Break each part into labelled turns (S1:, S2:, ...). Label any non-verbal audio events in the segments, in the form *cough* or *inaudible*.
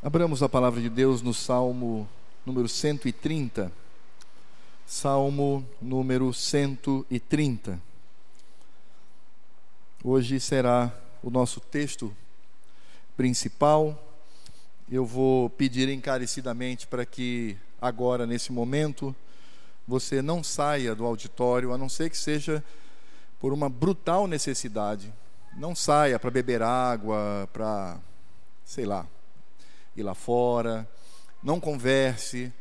S1: Abramos a palavra de Deus no Salmo número 130. Salmo número 130. Hoje será o nosso texto principal. Eu vou pedir encarecidamente para que agora, nesse momento, você não saia do auditório, a não ser que seja por uma brutal necessidade. Não saia para beber água, para, sei lá, ir lá fora, não converse,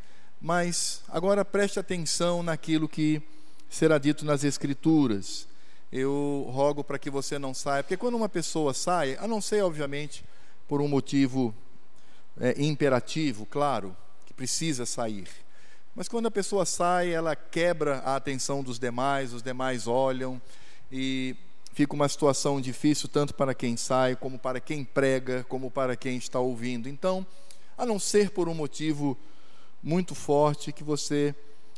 S1: mas agora preste atenção naquilo que será dito nas Escrituras. Eu rogo para que você não saia, porque quando uma pessoa sai, a não ser, obviamente, por um motivo é, imperativo, claro, que precisa sair. Mas quando a pessoa sai, ela quebra a atenção dos demais, os demais olham e fica uma situação difícil tanto para quem sai, como para quem prega, como para quem está ouvindo. Então, a não ser por um motivo muito forte, que você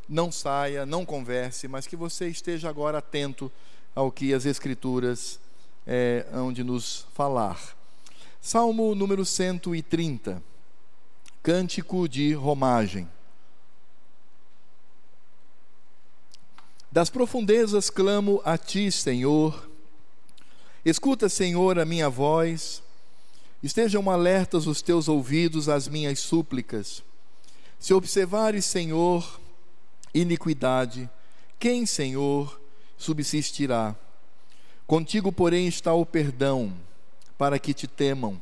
S1: não saia, não converse, mas que você esteja agora atento ao que as Escrituras é, hão de nos falar. Salmo número 130, Cântico de Romagem. Das profundezas clamo a ti, Senhor Escuta, Senhor, a minha voz, estejam alertas os teus ouvidos às minhas súplicas. Se observares, Senhor, iniquidade, quem, Senhor, subsistirá? Contigo, porém, está o perdão, para que te temam.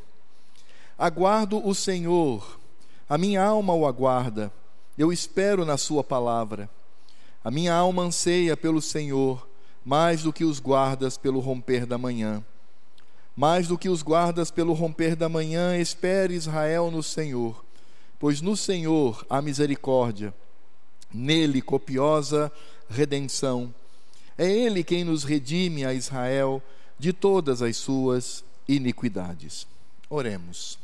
S1: Aguardo o Senhor, a minha alma o aguarda, eu espero na Sua palavra. A minha alma anseia pelo Senhor mais do que os guardas pelo romper da manhã. Mais do que os guardas pelo romper da manhã, espere Israel no Senhor, pois no Senhor há misericórdia, nele copiosa redenção. É Ele quem nos redime a Israel de todas as suas iniquidades. Oremos.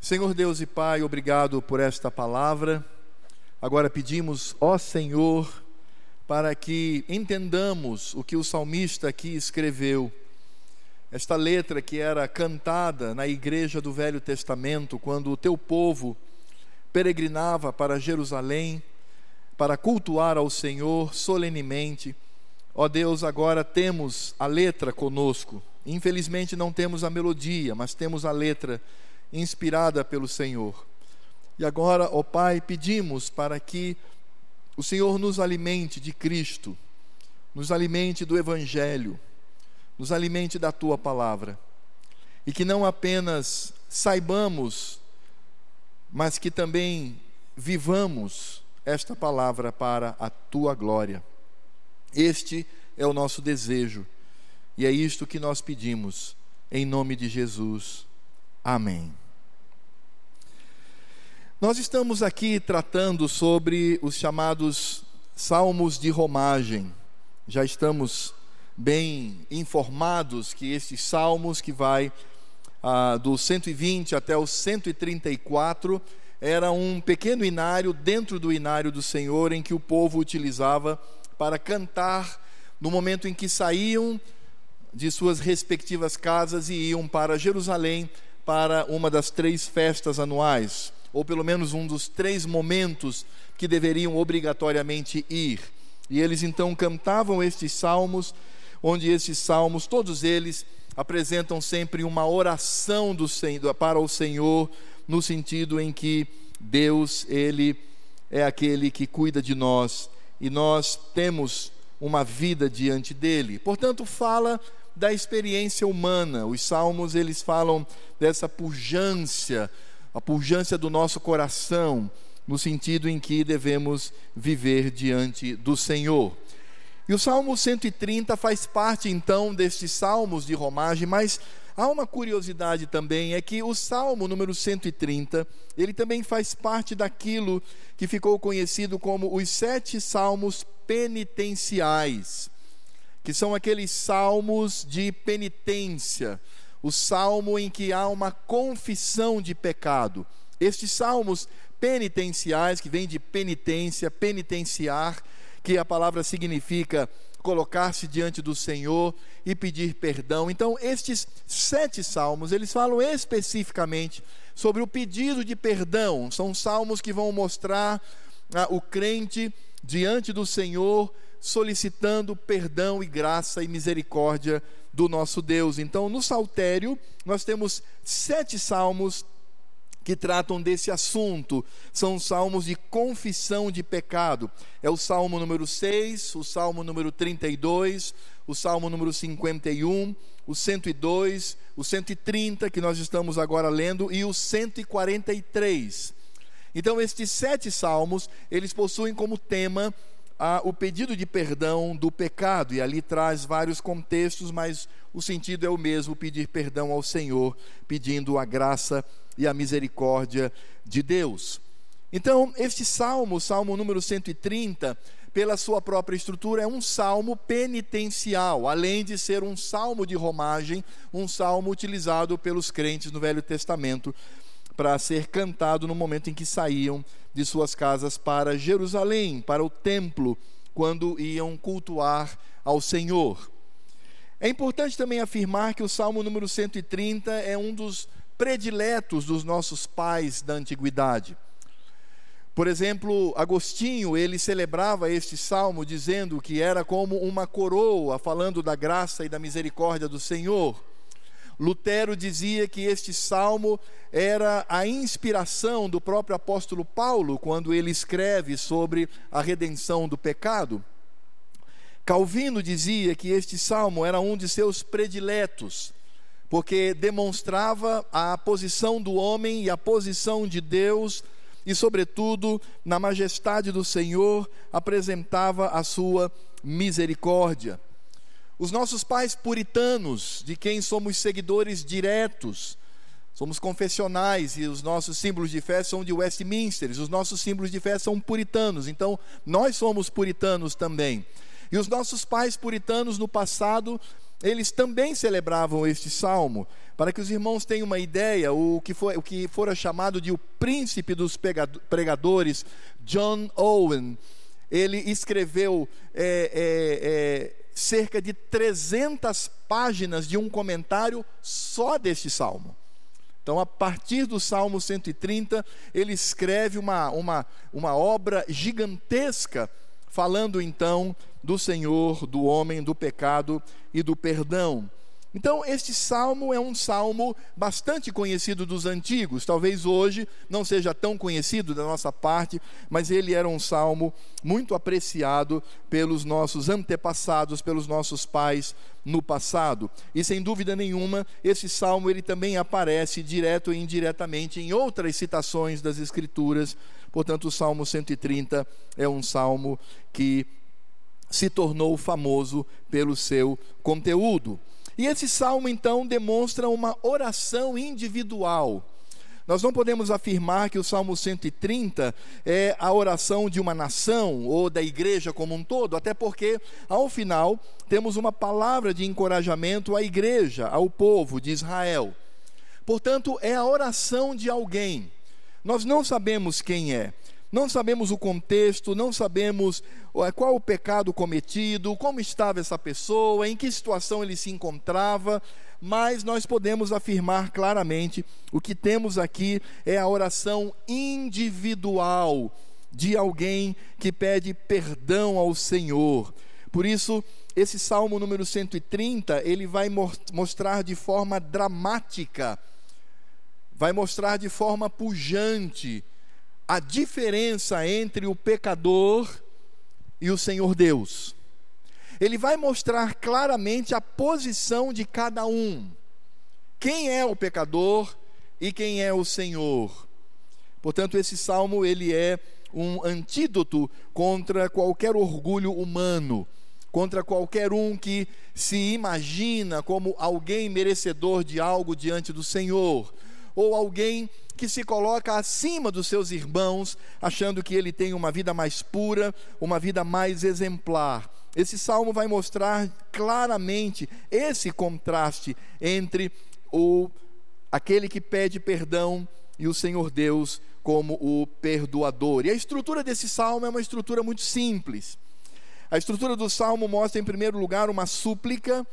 S1: Senhor Deus e Pai, obrigado por esta palavra. Agora pedimos, ó Senhor, para que entendamos o que o salmista aqui escreveu. Esta letra que era cantada na igreja do Velho Testamento, quando o teu povo peregrinava para Jerusalém para cultuar ao Senhor solenemente. Ó Deus, agora temos a letra conosco. Infelizmente não temos a melodia, mas temos a letra inspirada pelo Senhor. E agora, ó Pai, pedimos para que o Senhor nos alimente de Cristo, nos alimente do Evangelho, nos alimente da tua palavra, e que não apenas saibamos, mas que também vivamos esta palavra para a tua glória. Este é o nosso desejo, e é isto que nós pedimos, em nome de Jesus. Amém. Nós estamos aqui tratando sobre os chamados salmos de romagem. Já estamos bem informados que estes salmos, que vai ah, do 120 até o 134, era um pequeno inário dentro do inário do Senhor em que o povo utilizava para cantar no momento em que saíam de suas respectivas casas e iam para Jerusalém para uma das três festas anuais ou pelo menos um dos três momentos que deveriam obrigatoriamente ir. E eles então cantavam estes salmos, onde esses salmos, todos eles, apresentam sempre uma oração do, para o Senhor, no sentido em que Deus, Ele é aquele que cuida de nós e nós temos uma vida diante dele. Portanto, fala da experiência humana. Os salmos eles falam dessa pujança a pujança do nosso coração, no sentido em que devemos viver diante do Senhor. E o Salmo 130 faz parte então destes salmos de romagem, mas há uma curiosidade também, é que o Salmo número 130, ele também faz parte daquilo que ficou conhecido como os sete salmos penitenciais, que são aqueles salmos de penitência, o salmo em que há uma confissão de pecado. Estes salmos penitenciais, que vêm de penitência, penitenciar, que a palavra significa colocar-se diante do Senhor e pedir perdão. Então, estes sete salmos, eles falam especificamente sobre o pedido de perdão. São salmos que vão mostrar ah, o crente diante do Senhor solicitando perdão e graça e misericórdia do nosso Deus. Então, no Saltério, nós temos sete salmos que tratam desse assunto. São salmos de confissão de pecado. É o salmo número 6, o salmo número 32, o salmo número 51, o 102, o 130, que nós estamos agora lendo, e o 143. Então, estes sete salmos, eles possuem como tema a, o pedido de perdão do pecado, e ali traz vários contextos, mas o sentido é o mesmo: pedir perdão ao Senhor, pedindo a graça e a misericórdia de Deus. Então, este salmo, salmo número 130, pela sua própria estrutura, é um salmo penitencial, além de ser um salmo de romagem, um salmo utilizado pelos crentes no Velho Testamento para ser cantado no momento em que saíam de suas casas para Jerusalém, para o templo, quando iam cultuar ao Senhor. É importante também afirmar que o Salmo número 130 é um dos prediletos dos nossos pais da antiguidade. Por exemplo, Agostinho, ele celebrava este salmo dizendo que era como uma coroa, falando da graça e da misericórdia do Senhor. Lutero dizia que este salmo era a inspiração do próprio apóstolo Paulo quando ele escreve sobre a redenção do pecado. Calvino dizia que este salmo era um de seus prediletos, porque demonstrava a posição do homem e a posição de Deus, e, sobretudo, na majestade do Senhor, apresentava a sua misericórdia. Os nossos pais puritanos, de quem somos seguidores diretos, somos confessionais e os nossos símbolos de fé são de Westminster, os nossos símbolos de fé são puritanos, então nós somos puritanos também. E os nossos pais puritanos no passado, eles também celebravam este salmo. Para que os irmãos tenham uma ideia, o que, foi, o que fora chamado de o príncipe dos pregadores, John Owen, ele escreveu é, é, é, cerca de 300 páginas de um comentário só deste salmo. Então, a partir do Salmo 130, ele escreve uma, uma, uma obra gigantesca, falando então do Senhor, do homem, do pecado e do perdão. Então, este salmo é um salmo bastante conhecido dos antigos, talvez hoje não seja tão conhecido da nossa parte, mas ele era um salmo muito apreciado pelos nossos antepassados, pelos nossos pais no passado. E sem dúvida nenhuma, esse salmo ele também aparece direto e indiretamente em outras citações das escrituras. Portanto, o Salmo 130 é um salmo que se tornou famoso pelo seu conteúdo. E esse salmo então demonstra uma oração individual. Nós não podemos afirmar que o Salmo 130 é a oração de uma nação ou da igreja como um todo, até porque, ao final, temos uma palavra de encorajamento à igreja, ao povo de Israel. Portanto, é a oração de alguém. Nós não sabemos quem é, não sabemos o contexto, não sabemos qual o pecado cometido, como estava essa pessoa, em que situação ele se encontrava, mas nós podemos afirmar claramente: o que temos aqui é a oração individual de alguém que pede perdão ao Senhor. Por isso, esse salmo número 130, ele vai mostrar de forma dramática, vai mostrar de forma pujante a diferença entre o pecador e o Senhor Deus. Ele vai mostrar claramente a posição de cada um. Quem é o pecador e quem é o Senhor. Portanto, esse salmo ele é um antídoto contra qualquer orgulho humano, contra qualquer um que se imagina como alguém merecedor de algo diante do Senhor, ou alguém que se coloca acima dos seus irmãos, achando que ele tem uma vida mais pura, uma vida mais exemplar. Esse salmo vai mostrar claramente esse contraste entre o aquele que pede perdão e o Senhor Deus como o perdoador. E a estrutura desse salmo é uma estrutura muito simples. A estrutura do salmo mostra, em primeiro lugar, uma súplica,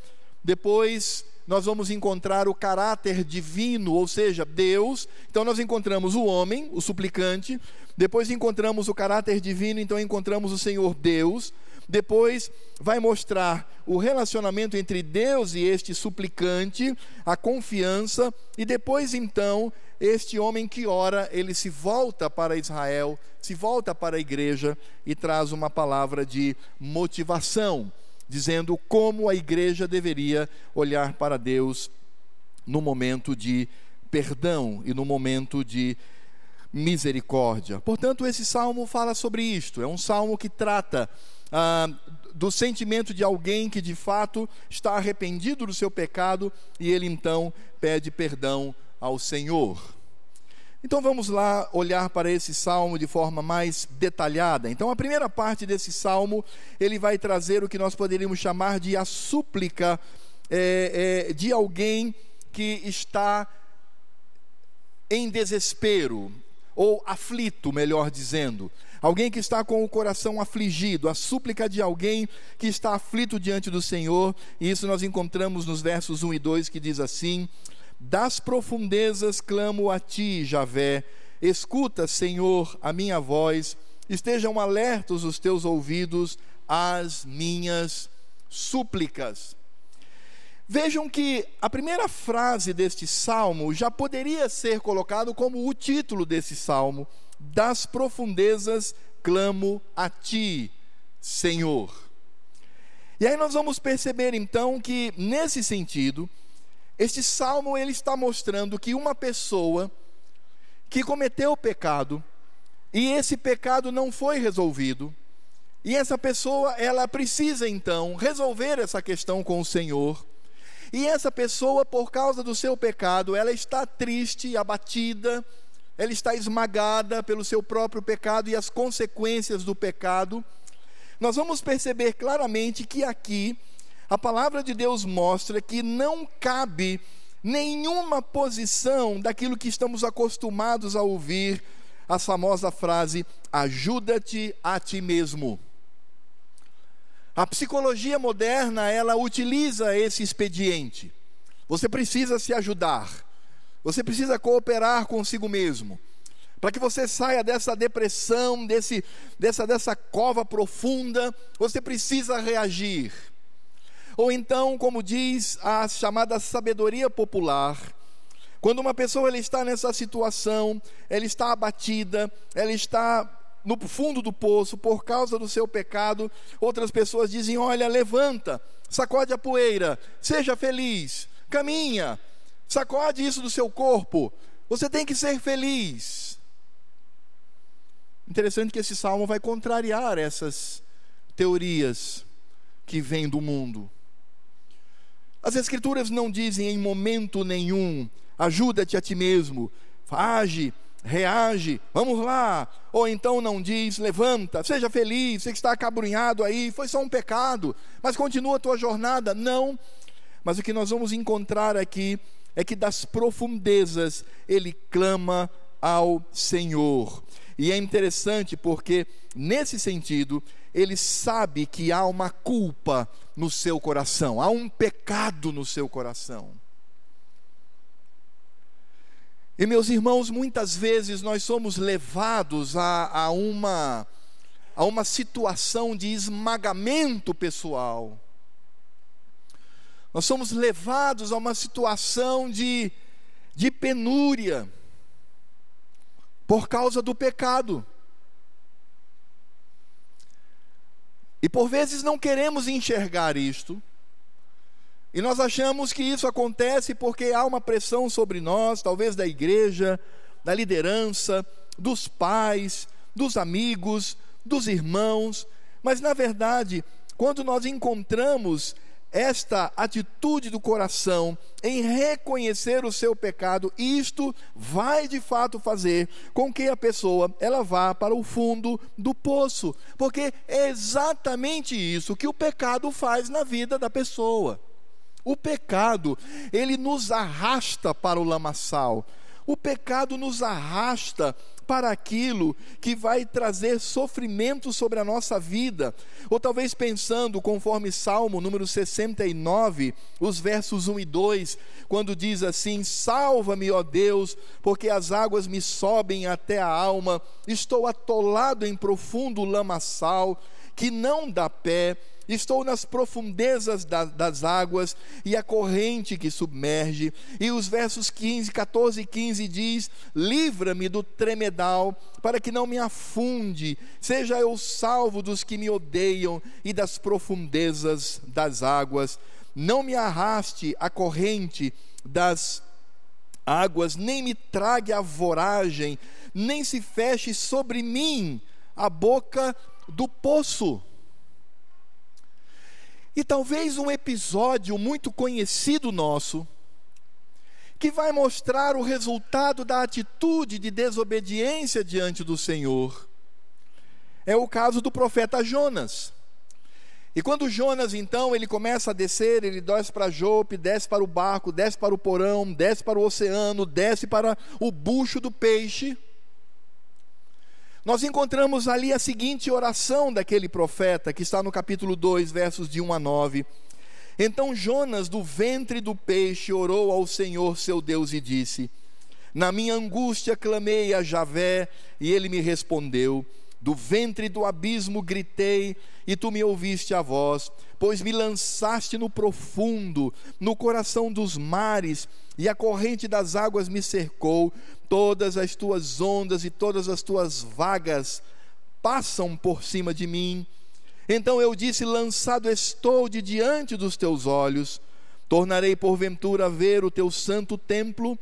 S1: depois nós vamos encontrar o caráter divino, ou seja, Deus. Então nós encontramos o homem, o suplicante, depois encontramos o caráter divino, então encontramos o Senhor Deus. Depois vai mostrar o relacionamento entre Deus e este suplicante, a confiança, e depois então este homem que ora, ele se volta para Israel, se volta para a igreja e traz uma palavra de motivação dizendo como a igreja deveria olhar para Deus no momento de perdão e no momento de misericórdia. Portanto, esse salmo fala sobre isto. É um salmo que trata ah, do sentimento de alguém que de fato está arrependido do seu pecado e ele então pede perdão ao Senhor. Então vamos lá olhar para esse salmo de forma mais detalhada. Então a primeira parte desse salmo ele vai trazer o que nós poderíamos chamar de a súplica é, é, de alguém que está em desespero ou aflito, melhor dizendo. Alguém que está com o coração afligido, a súplica de alguém que está aflito diante do Senhor, e isso nós encontramos nos versos 1 e 2 que diz assim: das profundezas clamo a ti, Javé. Escuta, Senhor, a minha voz. Estejam alertos os teus ouvidos às minhas súplicas. Vejam que a primeira frase deste salmo já poderia ser colocado como o título desse salmo: Das profundezas clamo a ti, Senhor. E aí nós vamos perceber então que nesse sentido, este salmo ele está mostrando que uma pessoa que cometeu o pecado e esse pecado não foi resolvido, e essa pessoa ela precisa então resolver essa questão com o Senhor. E essa pessoa, por causa do seu pecado, ela está triste, abatida, ela está esmagada pelo seu próprio pecado e as consequências do pecado. Nós vamos perceber claramente que aqui a palavra de Deus mostra que não cabe nenhuma posição daquilo que estamos acostumados a ouvir, a famosa frase: ajuda-te a ti mesmo. A psicologia moderna, ela utiliza esse expediente. Você precisa se ajudar. Você precisa cooperar consigo mesmo. Para que você saia dessa depressão, desse, dessa, dessa cova profunda, você precisa reagir. Ou então, como diz a chamada sabedoria popular, quando uma pessoa ela está nessa situação, ela está abatida, ela está no fundo do poço por causa do seu pecado, outras pessoas dizem: Olha, levanta, sacode a poeira, seja feliz, caminha, sacode isso do seu corpo, você tem que ser feliz. Interessante que esse salmo vai contrariar essas teorias que vêm do mundo. As Escrituras não dizem em momento nenhum: ajuda-te a ti mesmo, age, reage, vamos lá. Ou então não diz: levanta, seja feliz, você que está acabrunhado aí, foi só um pecado, mas continua a tua jornada. Não. Mas o que nós vamos encontrar aqui é que das profundezas ele clama ao Senhor. E é interessante porque, nesse sentido, ele sabe que há uma culpa no seu coração, há um pecado no seu coração. E meus irmãos, muitas vezes nós somos levados a, a, uma, a uma situação de esmagamento pessoal. Nós somos levados a uma situação de, de penúria por causa do pecado. E por vezes não queremos enxergar isto. E nós achamos que isso acontece porque há uma pressão sobre nós, talvez da igreja, da liderança, dos pais, dos amigos, dos irmãos. Mas na verdade, quando nós encontramos esta atitude do coração em reconhecer o seu pecado, isto vai de fato fazer com que a pessoa ela vá para o fundo do poço, porque é exatamente isso que o pecado faz na vida da pessoa. O pecado, ele nos arrasta para o lamaçal. O pecado nos arrasta para aquilo que vai trazer sofrimento sobre a nossa vida. Ou talvez pensando, conforme Salmo número 69, os versos 1 e 2, quando diz assim: Salva-me, ó Deus, porque as águas me sobem até a alma, estou atolado em profundo lamaçal, que não dá pé Estou nas profundezas da, das águas e a corrente que submerge. E os versos 15, 14 e 15 diz: Livra-me do tremedal, para que não me afunde. Seja eu salvo dos que me odeiam e das profundezas das águas. Não me arraste a corrente das águas, nem me trague a voragem, nem se feche sobre mim a boca do poço. E talvez um episódio muito conhecido nosso, que vai mostrar o resultado da atitude de desobediência diante do Senhor, é o caso do profeta Jonas. E quando Jonas, então, ele começa a descer, ele desce para Jope, desce para o barco, desce para o porão, desce para o oceano, desce para o bucho do peixe nós encontramos ali a seguinte oração daquele profeta, que está no capítulo 2, versos de 1 a 9. Então Jonas, do ventre do peixe, orou ao Senhor seu Deus e disse: Na minha angústia clamei a Javé, e ele me respondeu. Do ventre do abismo gritei, e tu me ouviste a voz, pois me lançaste no profundo, no coração dos mares, e a corrente das águas me cercou todas as tuas ondas e todas as tuas vagas passam por cima de mim. Então eu disse: Lançado estou de diante dos teus olhos, tornarei porventura a ver o teu santo templo.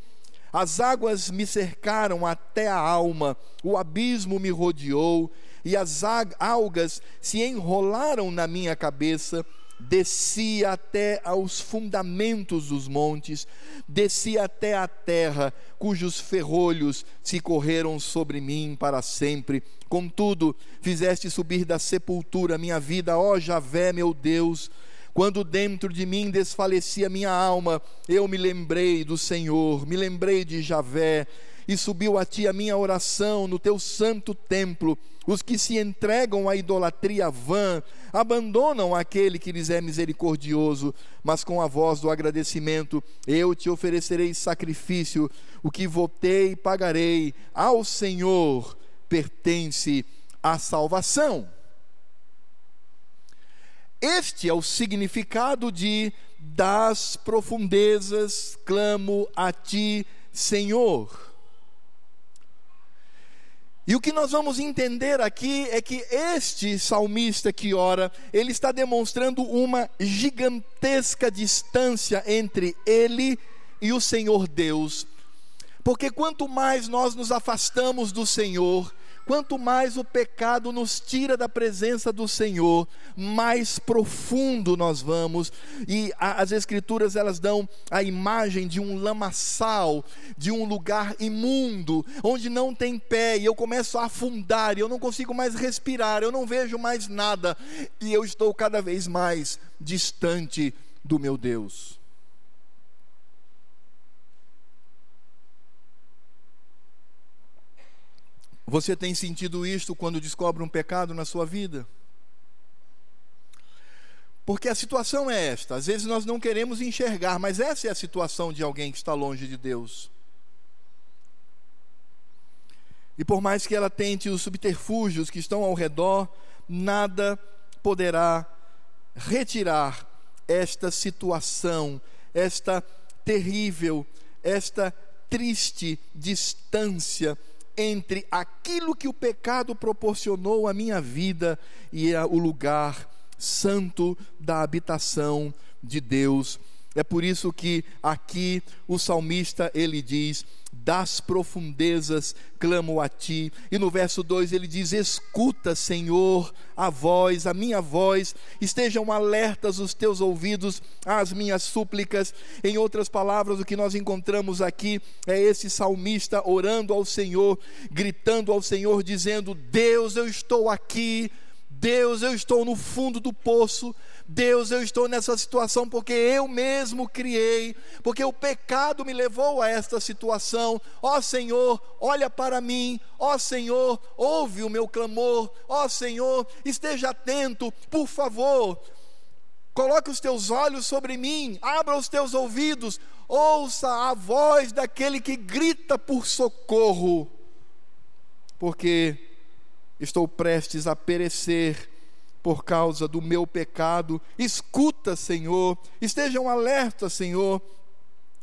S1: As águas me cercaram até a alma, o abismo me rodeou, e as algas se enrolaram na minha cabeça descia até aos fundamentos dos montes, descia até a terra, cujos ferrolhos se correram sobre mim para sempre. Contudo, fizeste subir da sepultura minha vida, ó Javé, meu Deus. Quando dentro de mim desfalecia minha alma, eu me lembrei do Senhor, me lembrei de Javé, e subiu a ti a minha oração no teu santo templo. Os que se entregam à idolatria vã abandonam aquele que lhes é misericordioso, mas com a voz do agradecimento eu te oferecerei sacrifício, o que votei pagarei ao Senhor pertence a salvação. Este é o significado de das profundezas clamo a ti, Senhor. E o que nós vamos entender aqui é que este salmista que ora, ele está demonstrando uma gigantesca distância entre ele e o Senhor Deus. Porque quanto mais nós nos afastamos do Senhor, Quanto mais o pecado nos tira da presença do Senhor, mais profundo nós vamos. E a, as escrituras elas dão a imagem de um lamaçal, de um lugar imundo, onde não tem pé, e eu começo a afundar, e eu não consigo mais respirar, eu não vejo mais nada, e eu estou cada vez mais distante do meu Deus. Você tem sentido isto quando descobre um pecado na sua vida? Porque a situação é esta, às vezes nós não queremos enxergar, mas essa é a situação de alguém que está longe de Deus. E por mais que ela tente os subterfúgios que estão ao redor, nada poderá retirar esta situação, esta terrível, esta triste distância entre aquilo que o pecado proporcionou à minha vida e o lugar santo da habitação de Deus. É por isso que aqui o salmista ele diz: das profundezas clamo a ti. E no verso 2 ele diz: Escuta, Senhor, a voz, a minha voz, estejam alertas os teus ouvidos às minhas súplicas. Em outras palavras, o que nós encontramos aqui é esse salmista orando ao Senhor, gritando ao Senhor, dizendo: Deus, eu estou aqui. Deus, eu estou no fundo do poço. Deus, eu estou nessa situação porque eu mesmo criei, porque o pecado me levou a esta situação. Ó Senhor, olha para mim. Ó Senhor, ouve o meu clamor. Ó Senhor, esteja atento, por favor. Coloque os teus olhos sobre mim, abra os teus ouvidos, ouça a voz daquele que grita por socorro, porque estou prestes a perecer por causa do meu pecado. Escuta, Senhor, estejam alertas, Senhor,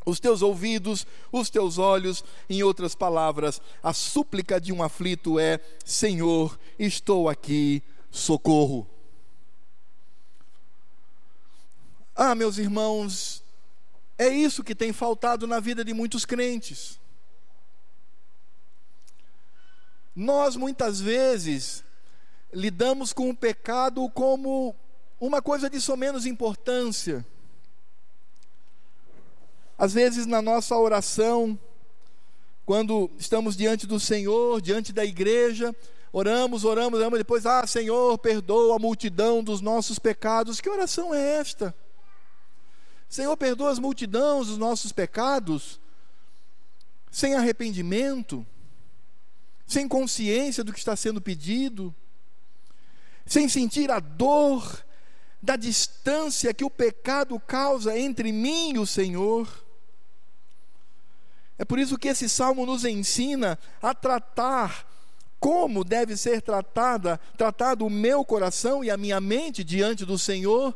S1: os teus ouvidos, os teus olhos, em outras palavras, a súplica de um aflito é: Senhor, estou aqui, socorro. Ah, meus irmãos, é isso que tem faltado na vida de muitos crentes. Nós muitas vezes lidamos com o pecado como uma coisa de somenos importância. Às vezes na nossa oração, quando estamos diante do Senhor, diante da igreja, oramos, oramos, oramos, depois, ah, Senhor, perdoa a multidão dos nossos pecados. Que oração é esta? Senhor, perdoa as multidões dos nossos pecados, sem arrependimento, sem consciência do que está sendo pedido, sem sentir a dor da distância que o pecado causa entre mim e o Senhor. É por isso que esse salmo nos ensina a tratar como deve ser tratada, tratado o meu coração e a minha mente diante do Senhor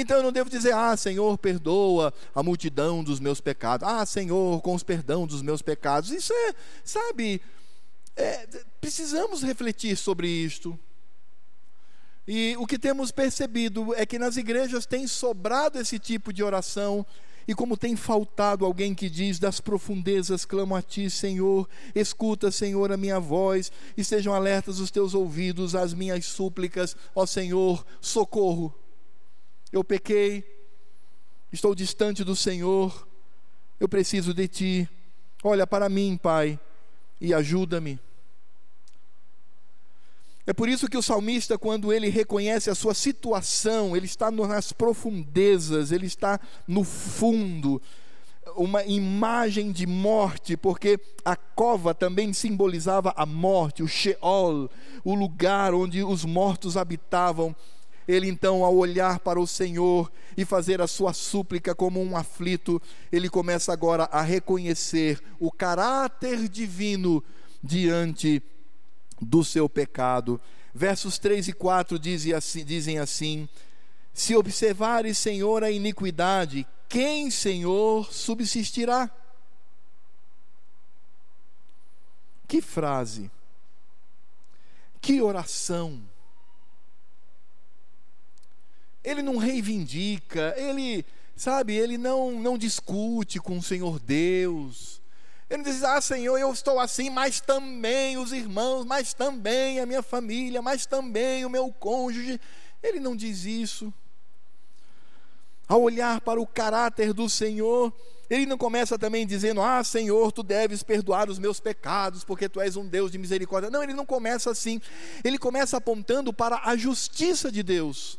S1: então eu não devo dizer, ah, Senhor, perdoa a multidão dos meus pecados. Ah, Senhor, com os perdão dos meus pecados. Isso é, sabe, é, precisamos refletir sobre isto. E o que temos percebido é que nas igrejas tem sobrado esse tipo de oração. E como tem faltado alguém que diz: Das profundezas clamo a ti, Senhor, escuta, Senhor, a minha voz, e sejam alertas os teus ouvidos às minhas súplicas, ó Senhor, socorro eu pequei, estou distante do Senhor, eu preciso de Ti. Olha para mim, Pai, e ajuda-me. É por isso que o salmista, quando ele reconhece a sua situação, ele está nas profundezas, ele está no fundo, uma imagem de morte, porque a cova também simbolizava a morte, o Sheol, o lugar onde os mortos habitavam. Ele então, ao olhar para o Senhor e fazer a sua súplica como um aflito, ele começa agora a reconhecer o caráter divino diante do seu pecado. Versos 3 e 4 dizem assim, dizem assim: Se observares, Senhor, a iniquidade, quem, Senhor, subsistirá? Que frase, que oração ele não reivindica, ele, sabe, ele não, não discute com o Senhor Deus. Ele diz: Ah, Senhor, eu estou assim, mas também os irmãos, mas também a minha família, mas também o meu cônjuge. Ele não diz isso. Ao olhar para o caráter do Senhor, ele não começa também dizendo: Ah, Senhor, tu deves perdoar os meus pecados, porque tu és um Deus de misericórdia. Não, ele não começa assim. Ele começa apontando para a justiça de Deus.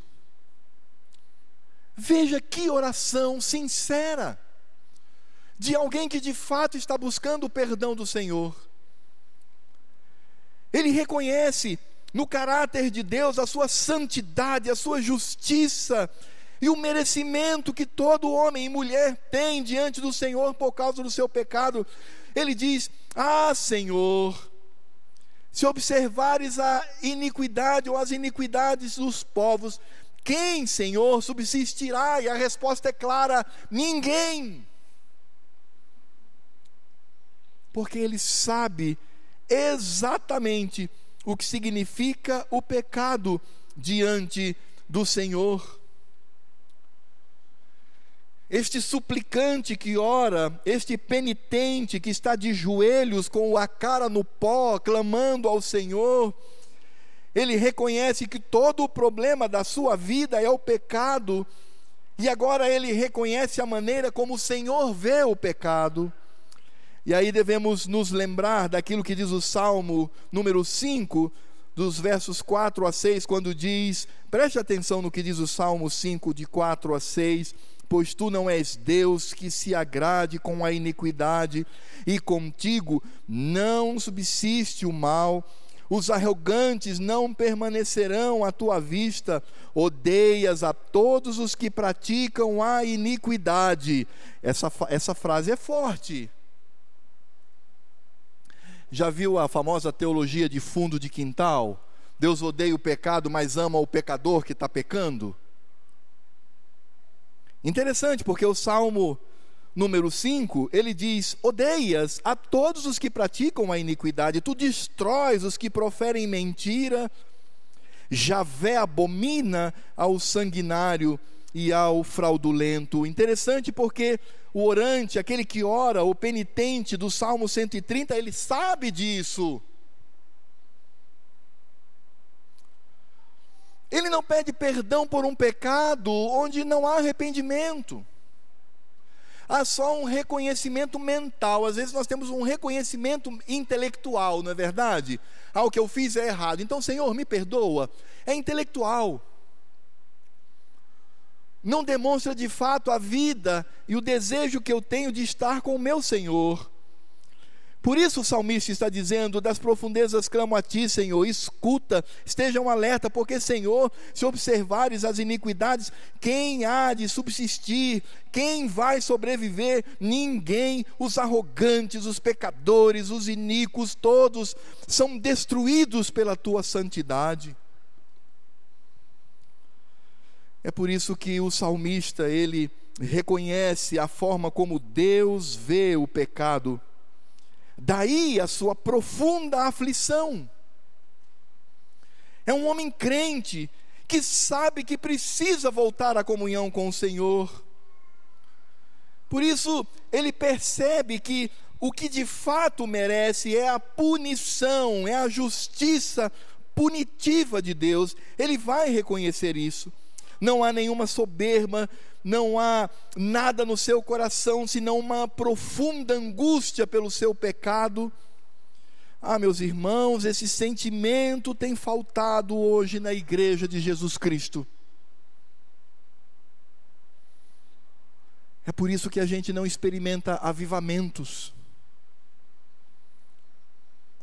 S1: Veja que oração sincera de alguém que de fato está buscando o perdão do Senhor. Ele reconhece no caráter de Deus a sua santidade, a sua justiça e o merecimento que todo homem e mulher tem diante do Senhor por causa do seu pecado. Ele diz: Ah, Senhor, se observares a iniquidade ou as iniquidades dos povos, quem, Senhor, subsistirá? E a resposta é clara: ninguém. Porque ele sabe exatamente o que significa o pecado diante do Senhor. Este suplicante que ora, este penitente que está de joelhos com a cara no pó, clamando ao Senhor, ele reconhece que todo o problema da sua vida é o pecado, e agora ele reconhece a maneira como o Senhor vê o pecado. E aí devemos nos lembrar daquilo que diz o Salmo número 5, dos versos 4 a 6, quando diz, preste atenção no que diz o Salmo 5, de 4 a 6 pois tu não és Deus que se agrade com a iniquidade, e contigo não subsiste o mal. Os arrogantes não permanecerão à tua vista, odeias a todos os que praticam a iniquidade. Essa, essa frase é forte. Já viu a famosa teologia de fundo de quintal? Deus odeia o pecado, mas ama o pecador que está pecando? Interessante, porque o Salmo número 5, ele diz: Odeias a todos os que praticam a iniquidade, tu destróis os que proferem mentira. Javé abomina ao sanguinário e ao fraudulento. Interessante porque o orante, aquele que ora, o penitente do Salmo 130, ele sabe disso. Ele não pede perdão por um pecado onde não há arrependimento. Há só um reconhecimento mental. Às vezes nós temos um reconhecimento intelectual, não é verdade? Ah, o que eu fiz é errado. Então, Senhor, me perdoa. É intelectual. Não demonstra de fato a vida e o desejo que eu tenho de estar com o meu Senhor. Por isso o salmista está dizendo: Das profundezas clamo a ti, Senhor, escuta, esteja um alerta, porque, Senhor, se observares as iniquidades, quem há de subsistir? Quem vai sobreviver? Ninguém. Os arrogantes, os pecadores, os iníquos, todos são destruídos pela tua santidade. É por isso que o salmista, ele reconhece a forma como Deus vê o pecado Daí a sua profunda aflição. É um homem crente que sabe que precisa voltar à comunhão com o Senhor. Por isso, ele percebe que o que de fato merece é a punição, é a justiça punitiva de Deus. Ele vai reconhecer isso. Não há nenhuma soberba não há nada no seu coração senão uma profunda angústia pelo seu pecado. Ah, meus irmãos, esse sentimento tem faltado hoje na igreja de Jesus Cristo. É por isso que a gente não experimenta avivamentos.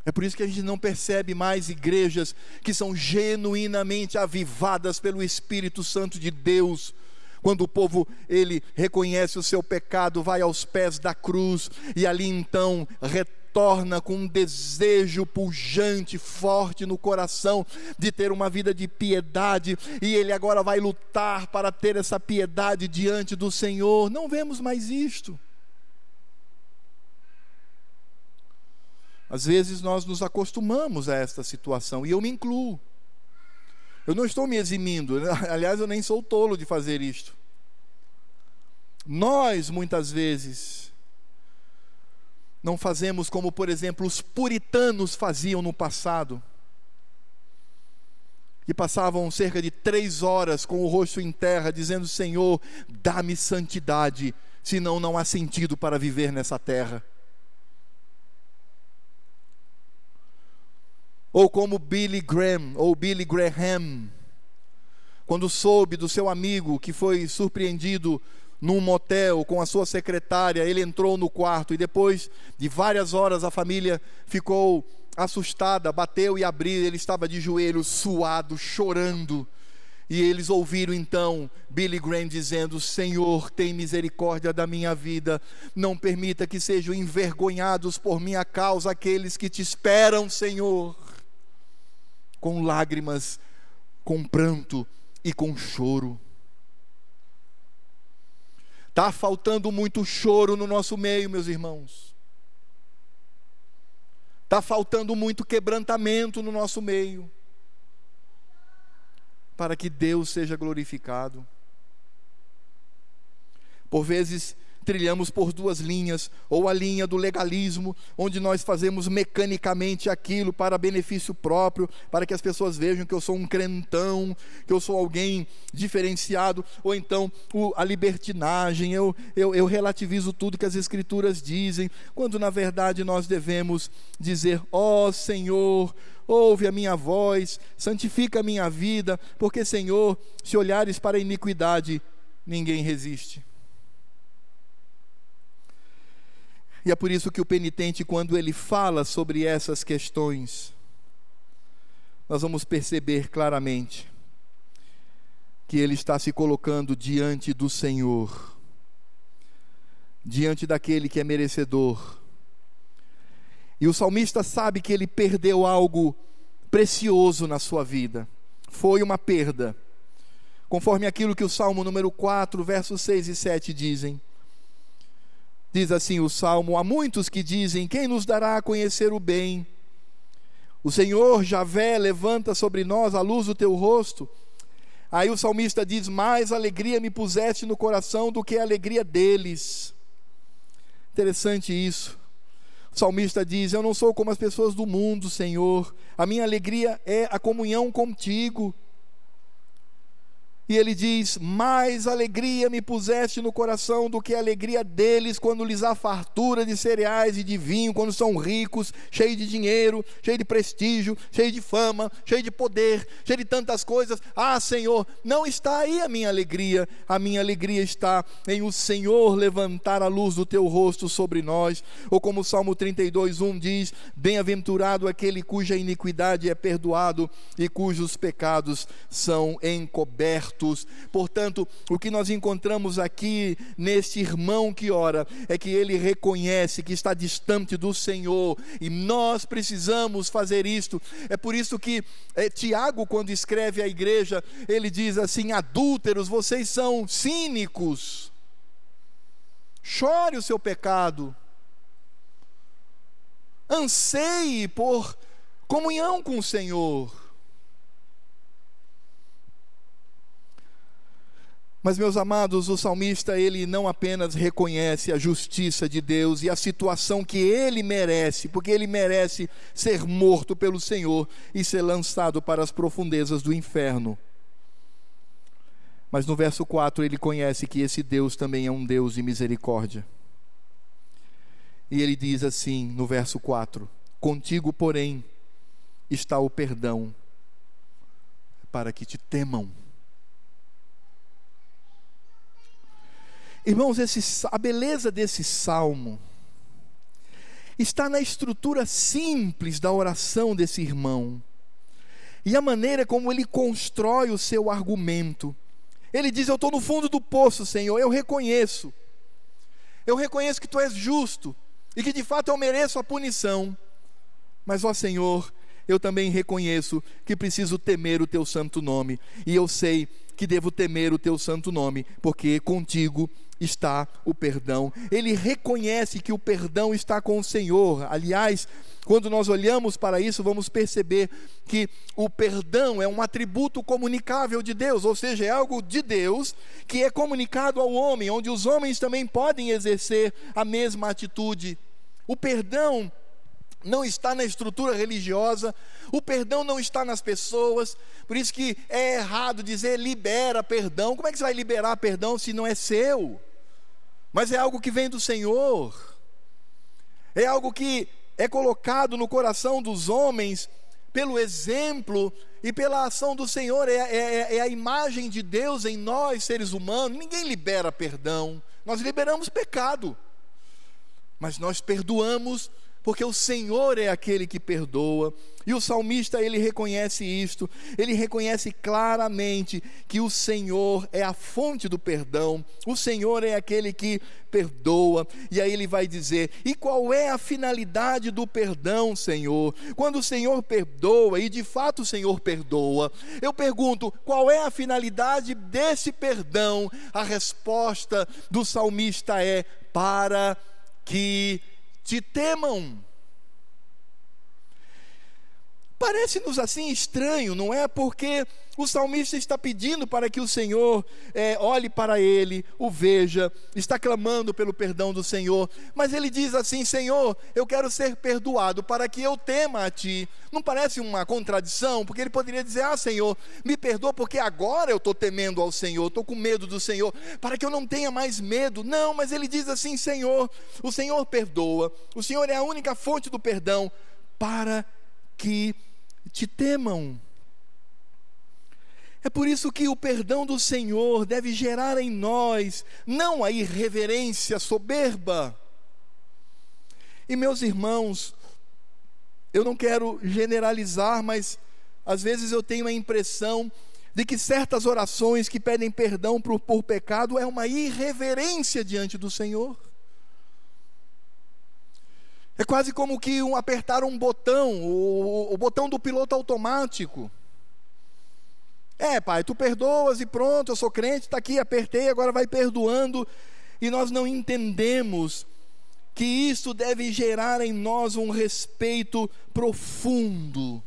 S1: É por isso que a gente não percebe mais igrejas que são genuinamente avivadas pelo Espírito Santo de Deus quando o povo ele reconhece o seu pecado, vai aos pés da cruz e ali então retorna com um desejo pujante, forte no coração de ter uma vida de piedade e ele agora vai lutar para ter essa piedade diante do Senhor. Não vemos mais isto. Às vezes nós nos acostumamos a esta situação e eu me incluo. Eu não estou me eximindo, *laughs* aliás, eu nem sou tolo de fazer isto. Nós, muitas vezes, não fazemos como, por exemplo, os puritanos faziam no passado, que passavam cerca de três horas com o rosto em terra, dizendo: Senhor, dá-me santidade, senão não há sentido para viver nessa terra. Ou como Billy Graham, ou Billy Graham, quando soube do seu amigo que foi surpreendido num motel com a sua secretária, ele entrou no quarto e depois de várias horas a família ficou assustada, bateu e abriu, ele estava de joelhos, suado, chorando. E eles ouviram então Billy Graham dizendo: Senhor, tem misericórdia da minha vida, não permita que sejam envergonhados por minha causa aqueles que te esperam, Senhor com lágrimas, com pranto e com choro. Está faltando muito choro no nosso meio, meus irmãos. Está faltando muito quebrantamento no nosso meio. Para que Deus seja glorificado. Por vezes trilhamos por duas linhas, ou a linha do legalismo, onde nós fazemos mecanicamente aquilo para benefício próprio, para que as pessoas vejam que eu sou um crentão, que eu sou alguém diferenciado, ou então o, a libertinagem, eu, eu, eu relativizo tudo que as Escrituras dizem, quando na verdade nós devemos dizer: Ó oh, Senhor, ouve a minha voz, santifica a minha vida, porque, Senhor, se olhares para a iniquidade, ninguém resiste. E é por isso que o penitente, quando ele fala sobre essas questões, nós vamos perceber claramente que ele está se colocando diante do Senhor, diante daquele que é merecedor e o salmista sabe que ele perdeu algo precioso na sua vida. Foi uma perda. Conforme aquilo que o Salmo número 4, versos 6 e 7 dizem. Diz assim o salmo: Há muitos que dizem: Quem nos dará a conhecer o bem? O Senhor Javé levanta sobre nós a luz do teu rosto. Aí o salmista diz: Mais alegria me puseste no coração do que a alegria deles. Interessante isso. O salmista diz: Eu não sou como as pessoas do mundo, Senhor. A minha alegria é a comunhão contigo. E ele diz: Mais alegria me puseste no coração do que a alegria deles quando lhes há fartura de cereais e de vinho, quando são ricos, cheios de dinheiro, cheios de prestígio, cheios de fama, cheios de poder, cheios de tantas coisas. Ah, Senhor, não está aí a minha alegria. A minha alegria está em o Senhor levantar a luz do teu rosto sobre nós. Ou como o Salmo 32, 1 diz: Bem-aventurado aquele cuja iniquidade é perdoado e cujos pecados são encobertos Portanto, o que nós encontramos aqui neste irmão que ora é que ele reconhece que está distante do Senhor e nós precisamos fazer isto. É por isso que é, Tiago, quando escreve à igreja, ele diz assim: adúlteros, vocês são cínicos. Chore o seu pecado. Anseie por comunhão com o Senhor. Mas, meus amados, o salmista, ele não apenas reconhece a justiça de Deus e a situação que ele merece, porque ele merece ser morto pelo Senhor e ser lançado para as profundezas do inferno. Mas no verso 4 ele conhece que esse Deus também é um Deus de misericórdia. E ele diz assim no verso 4: Contigo, porém, está o perdão, para que te temam. Irmãos, esse, a beleza desse salmo está na estrutura simples da oração desse irmão e a maneira como ele constrói o seu argumento. Ele diz: Eu estou no fundo do poço, Senhor, eu reconheço. Eu reconheço que tu és justo e que de fato eu mereço a punição. Mas, ó Senhor, eu também reconheço que preciso temer o teu santo nome. E eu sei que devo temer o teu santo nome, porque contigo está o perdão. Ele reconhece que o perdão está com o Senhor. Aliás, quando nós olhamos para isso, vamos perceber que o perdão é um atributo comunicável de Deus, ou seja, é algo de Deus que é comunicado ao homem, onde os homens também podem exercer a mesma atitude. O perdão não está na estrutura religiosa, o perdão não está nas pessoas, por isso que é errado dizer libera perdão. Como é que você vai liberar perdão se não é seu? Mas é algo que vem do Senhor, é algo que é colocado no coração dos homens pelo exemplo e pela ação do Senhor, é, é, é, a imagem de Deus em nós, seres humanos. Ninguém libera perdão, nós liberamos pecado, mas nós perdoamos porque o Senhor é aquele que perdoa. E o salmista ele reconhece isto, ele reconhece claramente que o Senhor é a fonte do perdão, o Senhor é aquele que perdoa. E aí ele vai dizer: "E qual é a finalidade do perdão, Senhor? Quando o Senhor perdoa, e de fato o Senhor perdoa, eu pergunto: qual é a finalidade desse perdão? A resposta do salmista é: para que te temam. Parece-nos assim estranho, não é? Porque o salmista está pedindo para que o Senhor é, olhe para ele, o veja, está clamando pelo perdão do Senhor, mas ele diz assim: Senhor, eu quero ser perdoado para que eu tema a Ti. Não parece uma contradição? Porque ele poderia dizer: Ah, Senhor, me perdoa porque agora eu estou temendo ao Senhor, estou com medo do Senhor, para que eu não tenha mais medo. Não, mas ele diz assim: Senhor, o Senhor perdoa, o Senhor é a única fonte do perdão para que te temam. É por isso que o perdão do Senhor deve gerar em nós não a irreverência soberba. E meus irmãos, eu não quero generalizar, mas às vezes eu tenho a impressão de que certas orações que pedem perdão por, por pecado é uma irreverência diante do Senhor. É quase como que um, apertar um botão, o, o botão do piloto automático. É, pai, tu perdoas e pronto, eu sou crente, está aqui, apertei, agora vai perdoando. E nós não entendemos que isso deve gerar em nós um respeito profundo.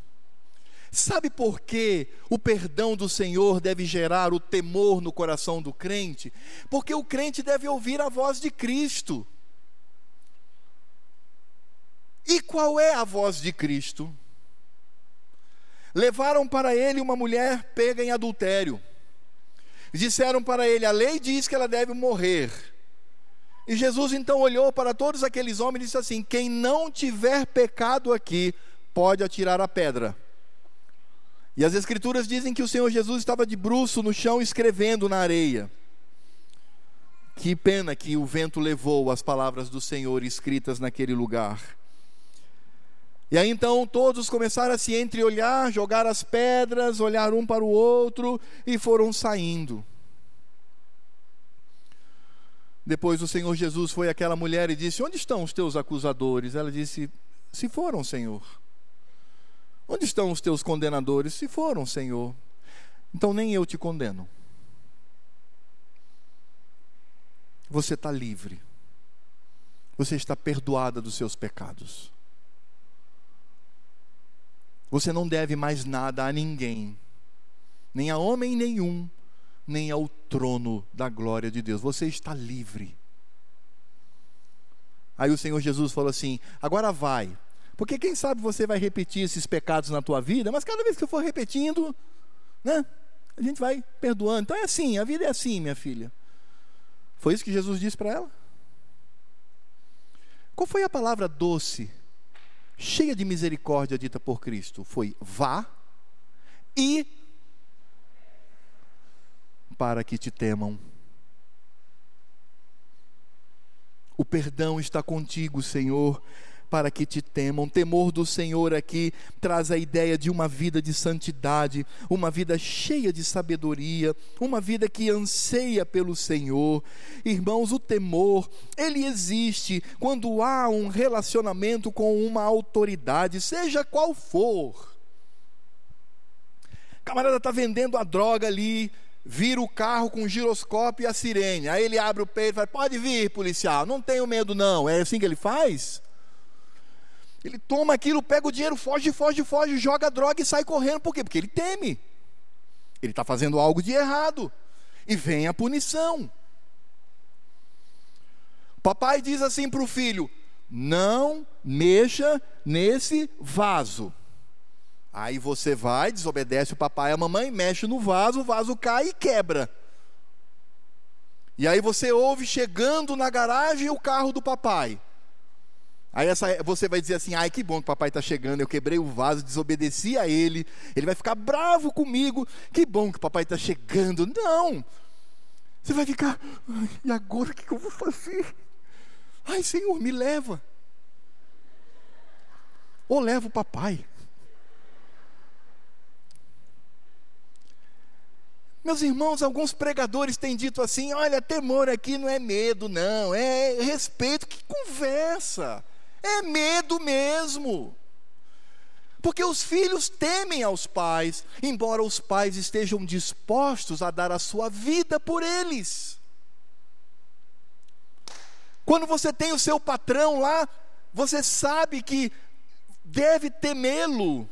S1: Sabe por que o perdão do Senhor deve gerar o temor no coração do crente? Porque o crente deve ouvir a voz de Cristo. E qual é a voz de Cristo? Levaram para ele uma mulher pega em adultério. Disseram para ele: a lei diz que ela deve morrer. E Jesus então olhou para todos aqueles homens e disse assim: Quem não tiver pecado aqui, pode atirar a pedra. E as Escrituras dizem que o Senhor Jesus estava de bruço no chão escrevendo na areia. Que pena que o vento levou as palavras do Senhor escritas naquele lugar. E aí então todos começaram a se entreolhar, jogar as pedras, olhar um para o outro e foram saindo. Depois o Senhor Jesus foi àquela mulher e disse: Onde estão os teus acusadores? Ela disse: Se foram, Senhor. Onde estão os teus condenadores? Se foram, Senhor. Então nem eu te condeno. Você está livre. Você está perdoada dos seus pecados. Você não deve mais nada a ninguém, nem a homem nenhum, nem ao trono da glória de Deus. Você está livre. Aí o Senhor Jesus falou assim: agora vai, porque quem sabe você vai repetir esses pecados na tua vida, mas cada vez que você for repetindo, né, a gente vai perdoando. Então é assim, a vida é assim, minha filha. Foi isso que Jesus disse para ela? Qual foi a palavra doce cheia de misericórdia dita por Cristo foi: vá e para que te temam. O perdão está contigo, Senhor, para que te temam. Temor do Senhor aqui traz a ideia de uma vida de santidade, uma vida cheia de sabedoria, uma vida que anseia pelo Senhor. Irmãos, o temor, ele existe quando há um relacionamento com uma autoridade, seja qual for. Camarada está vendendo a droga ali, vira o carro com o giroscópio e a sirene. Aí ele abre o peito e fala: Pode vir, policial, não tenho medo, não. É assim que ele faz? Ele toma aquilo, pega o dinheiro, foge, foge, foge, joga a droga e sai correndo. Por quê? Porque ele teme. Ele está fazendo algo de errado. E vem a punição. Papai diz assim para o filho: não mexa nesse vaso. Aí você vai, desobedece o papai e a mamãe, mexe no vaso, o vaso cai e quebra. E aí você ouve chegando na garagem o carro do papai. Aí essa, você vai dizer assim: ai, que bom que o papai está chegando, eu quebrei o vaso, desobedeci a ele, ele vai ficar bravo comigo, que bom que o papai está chegando. Não! Você vai ficar, e agora o que, que eu vou fazer? Ai, Senhor, me leva. Ou leva o papai. Meus irmãos, alguns pregadores têm dito assim: olha, temor aqui não é medo, não, é respeito. Que conversa! É medo mesmo. Porque os filhos temem aos pais, embora os pais estejam dispostos a dar a sua vida por eles. Quando você tem o seu patrão lá, você sabe que deve temê-lo.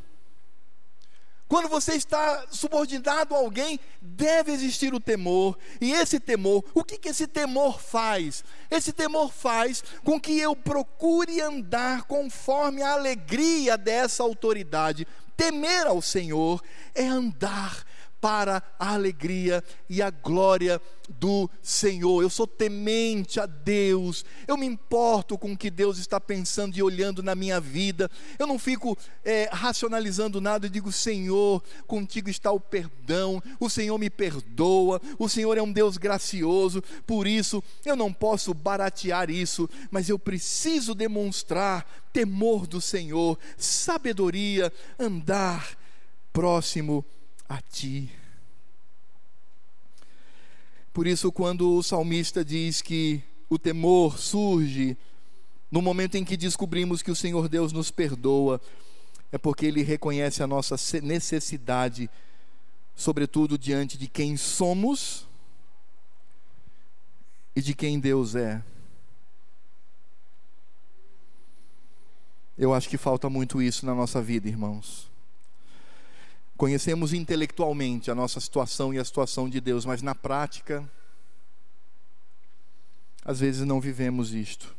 S1: Quando você está subordinado a alguém, deve existir o temor. E esse temor, o que, que esse temor faz? Esse temor faz com que eu procure andar conforme a alegria dessa autoridade. Temer ao Senhor é andar para a alegria e a glória do Senhor. Eu sou temente a Deus, eu me importo com o que Deus está pensando e olhando na minha vida. Eu não fico é, racionalizando nada, eu digo: Senhor, contigo está o perdão, o Senhor me perdoa, o Senhor é um Deus gracioso, por isso eu não posso baratear isso, mas eu preciso demonstrar temor do Senhor, sabedoria, andar próximo a ti. Por isso, quando o salmista diz que o temor surge no momento em que descobrimos que o Senhor Deus nos perdoa, é porque ele reconhece a nossa necessidade, sobretudo diante de quem somos e de quem Deus é. Eu acho que falta muito isso na nossa vida, irmãos. Conhecemos intelectualmente a nossa situação e a situação de Deus, mas na prática, às vezes não vivemos isto.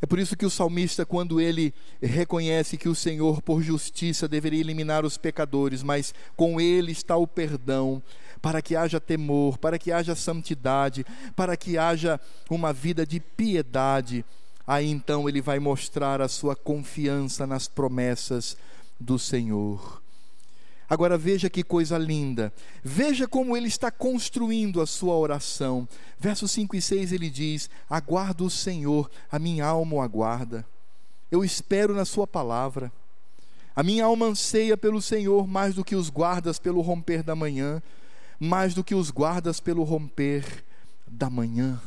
S1: É por isso que o salmista, quando ele reconhece que o Senhor, por justiça, deveria eliminar os pecadores, mas com ele está o perdão, para que haja temor, para que haja santidade, para que haja uma vida de piedade, aí então ele vai mostrar a sua confiança nas promessas do Senhor. Agora veja que coisa linda. Veja como ele está construindo a sua oração. Versos 5 e 6 ele diz: Aguardo o Senhor, a minha alma o aguarda. Eu espero na sua palavra. A minha alma anseia pelo Senhor mais do que os guardas pelo romper da manhã, mais do que os guardas pelo romper da manhã.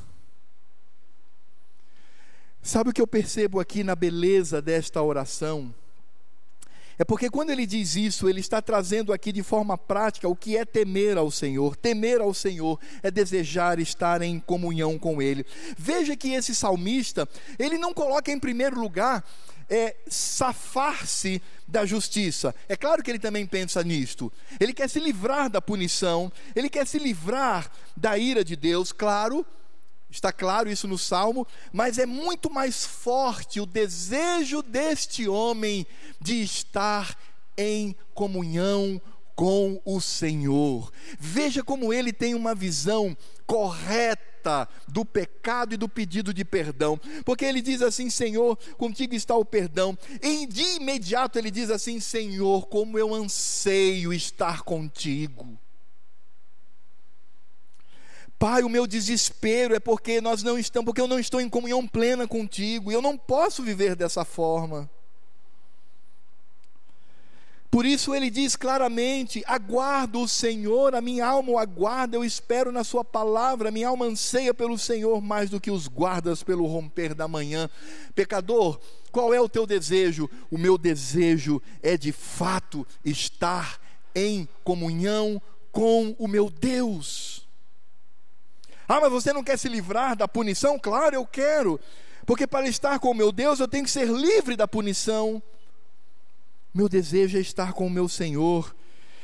S1: Sabe o que eu percebo aqui na beleza desta oração? É porque quando ele diz isso, ele está trazendo aqui de forma prática o que é temer ao Senhor. Temer ao Senhor é desejar estar em comunhão com Ele. Veja que esse salmista, ele não coloca em primeiro lugar é, safar-se da justiça. É claro que ele também pensa nisto. Ele quer se livrar da punição, ele quer se livrar da ira de Deus, claro Está claro isso no Salmo, mas é muito mais forte o desejo deste homem de estar em comunhão com o Senhor. Veja como ele tem uma visão correta do pecado e do pedido de perdão, porque ele diz assim: Senhor, contigo está o perdão. E de imediato ele diz assim: Senhor, como eu anseio estar contigo. Pai, o meu desespero é porque nós não estamos, porque eu não estou em comunhão plena contigo, e eu não posso viver dessa forma. Por isso ele diz claramente: aguardo o Senhor, a minha alma o aguarda, eu espero na Sua palavra, minha alma anseia pelo Senhor mais do que os guardas pelo romper da manhã. Pecador, qual é o teu desejo? O meu desejo é de fato estar em comunhão com o meu Deus. Ah, mas você não quer se livrar da punição? Claro, eu quero. Porque para estar com o meu Deus, eu tenho que ser livre da punição. Meu desejo é estar com o meu Senhor.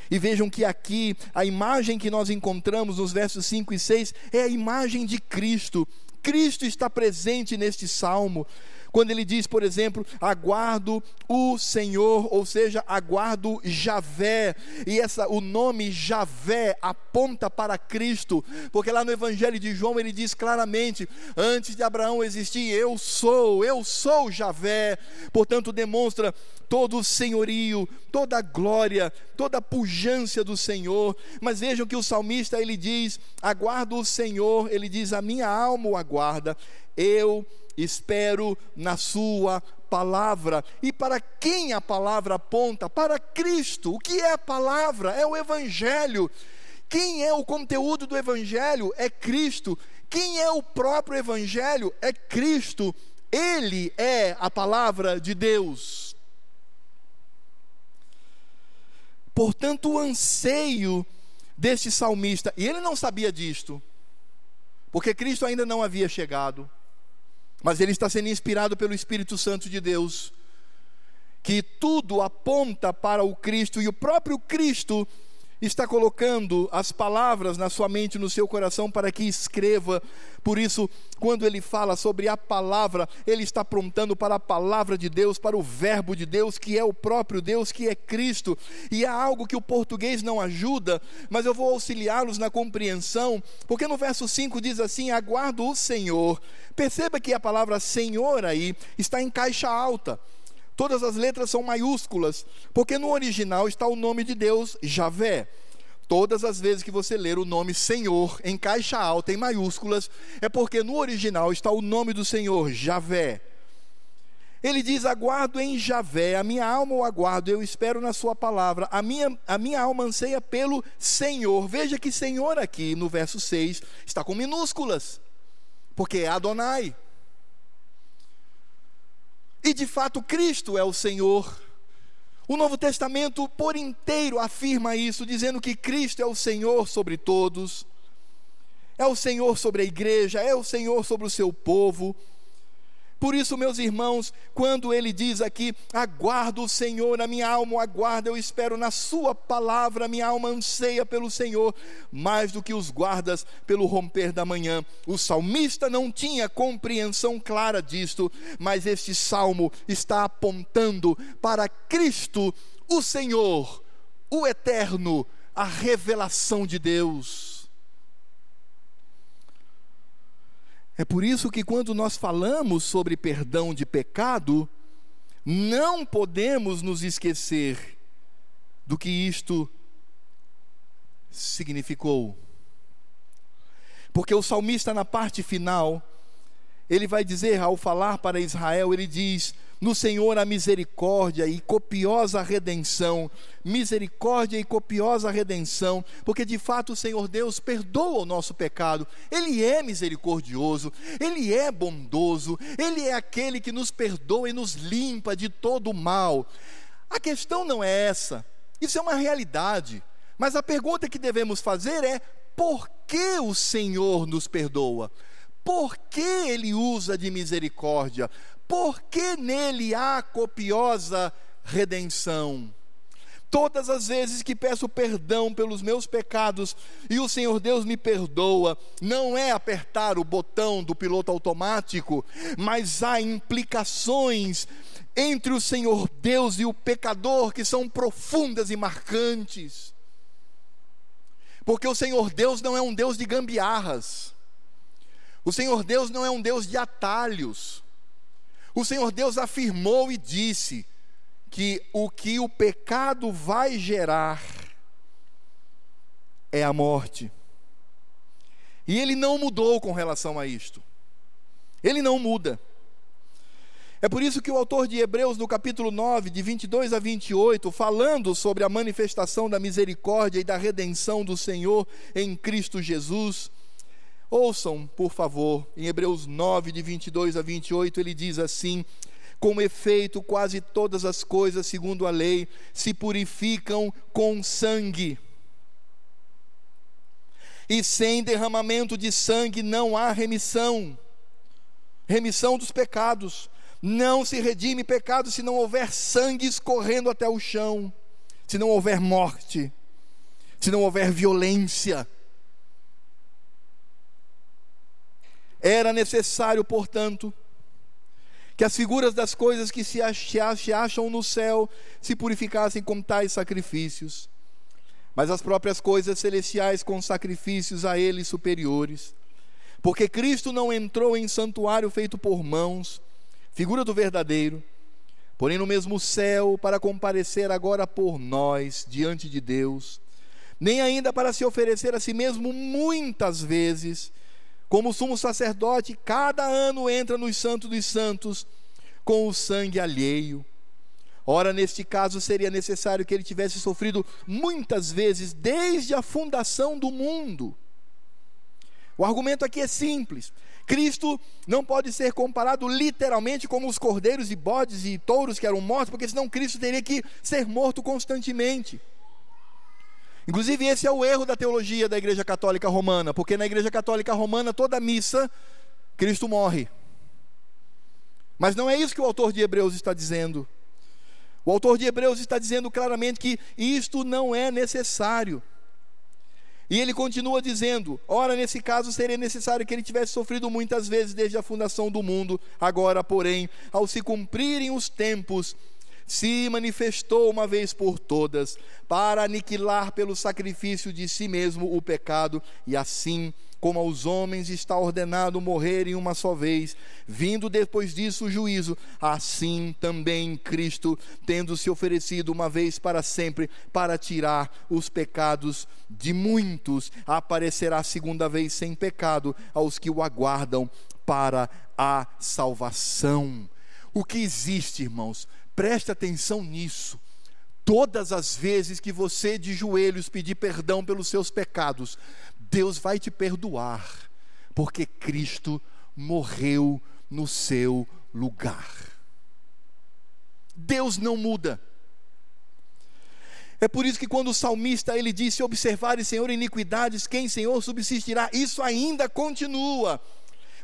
S1: E vejam que aqui a imagem que nós encontramos nos versos 5 e 6 é a imagem de Cristo. Cristo está presente neste salmo. Quando ele diz, por exemplo, aguardo o Senhor, ou seja, aguardo Javé, e essa o nome Javé aponta para Cristo, porque lá no Evangelho de João ele diz claramente: antes de Abraão existir, eu sou, eu sou Javé. Portanto, demonstra todo o senhorio, toda a glória, toda a pujança do Senhor. Mas vejam que o salmista ele diz: aguardo o Senhor, ele diz: a minha alma o aguarda. Eu espero na Sua palavra. E para quem a palavra aponta? Para Cristo. O que é a palavra? É o Evangelho. Quem é o conteúdo do Evangelho? É Cristo. Quem é o próprio Evangelho? É Cristo. Ele é a palavra de Deus. Portanto, o anseio deste salmista, e ele não sabia disto, porque Cristo ainda não havia chegado mas ele está sendo inspirado pelo Espírito Santo de Deus. que tudo aponta para o Cristo e o próprio Cristo está colocando as palavras na sua mente, no seu coração, para que escreva. Por isso, quando ele fala sobre a palavra, ele está apontando para a palavra de Deus, para o Verbo de Deus, que é o próprio Deus, que é Cristo. E há algo que o português não ajuda, mas eu vou auxiliá-los na compreensão, porque no verso 5 diz assim: Aguardo o Senhor. Perceba que a palavra Senhor aí está em caixa alta. Todas as letras são maiúsculas, porque no original está o nome de Deus, Javé. Todas as vezes que você ler o nome Senhor em caixa alta, em maiúsculas, é porque no original está o nome do Senhor, Javé. Ele diz: Aguardo em Javé, a minha alma o aguardo, eu espero na Sua palavra. A minha, a minha alma anseia pelo Senhor. Veja que Senhor aqui no verso 6 está com minúsculas, porque é Adonai. E de fato, Cristo é o Senhor. O Novo Testamento por inteiro afirma isso, dizendo que Cristo é o Senhor sobre todos, é o Senhor sobre a igreja, é o Senhor sobre o seu povo. Por isso, meus irmãos, quando ele diz aqui: aguardo o Senhor, a minha alma aguarda, eu espero na Sua palavra, minha alma anseia pelo Senhor, mais do que os guardas pelo romper da manhã. O salmista não tinha compreensão clara disto, mas este salmo está apontando para Cristo, o Senhor, o eterno, a revelação de Deus. É por isso que quando nós falamos sobre perdão de pecado, não podemos nos esquecer do que isto significou. Porque o salmista, na parte final, ele vai dizer, ao falar para Israel, ele diz: no Senhor a misericórdia e copiosa redenção, misericórdia e copiosa redenção, porque de fato o Senhor Deus perdoa o nosso pecado, Ele é misericordioso, Ele é bondoso, Ele é aquele que nos perdoa e nos limpa de todo o mal. A questão não é essa, isso é uma realidade, mas a pergunta que devemos fazer é: por que o Senhor nos perdoa? Por que ele usa de misericórdia? Porque nele há copiosa redenção. Todas as vezes que peço perdão pelos meus pecados e o Senhor Deus me perdoa, não é apertar o botão do piloto automático, mas há implicações entre o Senhor Deus e o pecador que são profundas e marcantes. Porque o Senhor Deus não é um Deus de gambiarras, o Senhor Deus não é um Deus de atalhos. O Senhor Deus afirmou e disse que o que o pecado vai gerar é a morte. E ele não mudou com relação a isto. Ele não muda. É por isso que o autor de Hebreus, no capítulo 9, de 22 a 28, falando sobre a manifestação da misericórdia e da redenção do Senhor em Cristo Jesus, Ouçam, por favor, em Hebreus 9, de 22 a 28, ele diz assim: Com efeito, quase todas as coisas, segundo a lei, se purificam com sangue. E sem derramamento de sangue não há remissão remissão dos pecados. Não se redime pecado se não houver sangue escorrendo até o chão, se não houver morte, se não houver violência Era necessário, portanto, que as figuras das coisas que se acham no céu se purificassem com tais sacrifícios, mas as próprias coisas celestiais com sacrifícios a eles superiores. Porque Cristo não entrou em santuário feito por mãos, figura do verdadeiro, porém no mesmo céu, para comparecer agora por nós diante de Deus, nem ainda para se oferecer a si mesmo muitas vezes, como sumo sacerdote, cada ano entra nos santos dos santos com o sangue alheio. Ora, neste caso, seria necessário que ele tivesse sofrido muitas vezes desde a fundação do mundo. O argumento aqui é simples. Cristo não pode ser comparado literalmente como os cordeiros e bodes e touros que eram mortos, porque senão Cristo teria que ser morto constantemente. Inclusive, esse é o erro da teologia da Igreja Católica Romana, porque na Igreja Católica Romana, toda missa, Cristo morre. Mas não é isso que o autor de Hebreus está dizendo. O autor de Hebreus está dizendo claramente que isto não é necessário. E ele continua dizendo: ora, nesse caso seria necessário que ele tivesse sofrido muitas vezes desde a fundação do mundo, agora, porém, ao se cumprirem os tempos, se manifestou uma vez por todas, para aniquilar pelo sacrifício de si mesmo o pecado, e assim como aos homens está ordenado morrerem uma só vez, vindo depois disso o juízo, assim também Cristo, tendo se oferecido uma vez para sempre para tirar os pecados de muitos, aparecerá segunda vez sem pecado aos que o aguardam para a salvação. O que existe, irmãos? Preste atenção nisso. Todas as vezes que você de joelhos pedir perdão pelos seus pecados, Deus vai te perdoar, porque Cristo morreu no seu lugar. Deus não muda. É por isso que quando o salmista ele disse: "Observare, Senhor, iniquidades, quem, Senhor, subsistirá?" Isso ainda continua.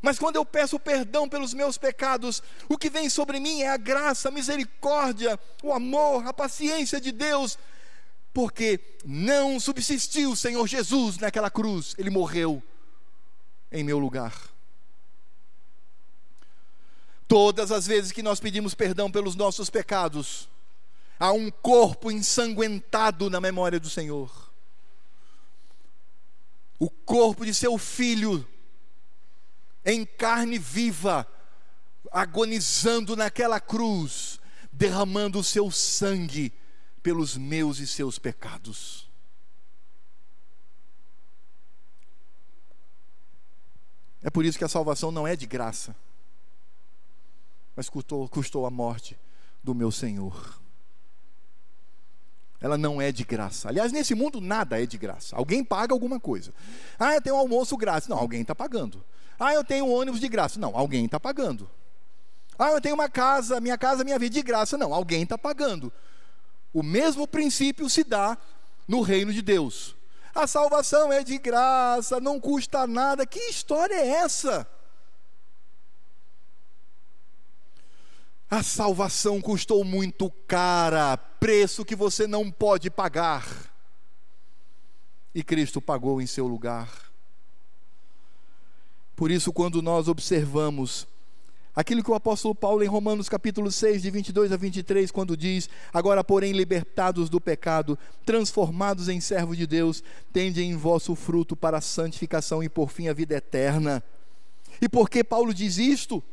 S1: Mas quando eu peço perdão pelos meus pecados, o que vem sobre mim é a graça, a misericórdia, o amor, a paciência de Deus, porque não subsistiu o Senhor Jesus naquela cruz, ele morreu em meu lugar. Todas as vezes que nós pedimos perdão pelos nossos pecados, há um corpo ensanguentado na memória do Senhor. O corpo de seu filho em carne viva, agonizando naquela cruz, derramando o seu sangue pelos meus e seus pecados. É por isso que a salvação não é de graça, mas custou, custou a morte do meu Senhor. Ela não é de graça. Aliás, nesse mundo nada é de graça. Alguém paga alguma coisa. Ah, tenho um almoço grátis. Não, alguém está pagando. Ah, eu tenho um ônibus de graça. Não, alguém está pagando. Ah, eu tenho uma casa, minha casa, minha vida de graça. Não, alguém está pagando. O mesmo princípio se dá no reino de Deus. A salvação é de graça, não custa nada. Que história é essa? A salvação custou muito cara, preço que você não pode pagar. E Cristo pagou em seu lugar. Por isso, quando nós observamos aquilo que o apóstolo Paulo em Romanos capítulo 6, de 22 a 23, quando diz: Agora, porém, libertados do pecado, transformados em servos de Deus, tende em vosso fruto para a santificação e por fim a vida eterna. E por que Paulo diz isto?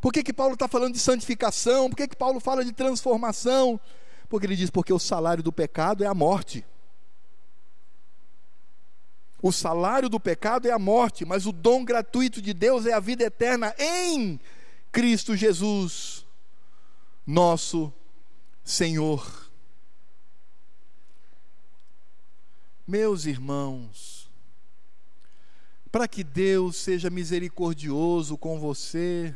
S1: Por que, que Paulo está falando de santificação? Por que, que Paulo fala de transformação? Porque ele diz: porque o salário do pecado é a morte. O salário do pecado é a morte, mas o dom gratuito de Deus é a vida eterna em Cristo Jesus, nosso Senhor. Meus irmãos, para que Deus seja misericordioso com você,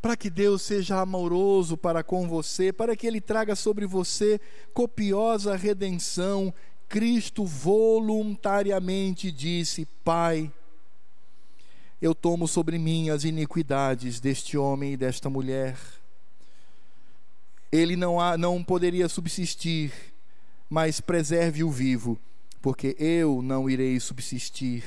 S1: para que Deus seja amoroso para com você, para que Ele traga sobre você copiosa redenção Cristo voluntariamente disse: Pai, eu tomo sobre mim as iniquidades deste homem e desta mulher. Ele não, há, não poderia subsistir, mas preserve o vivo, porque eu não irei subsistir.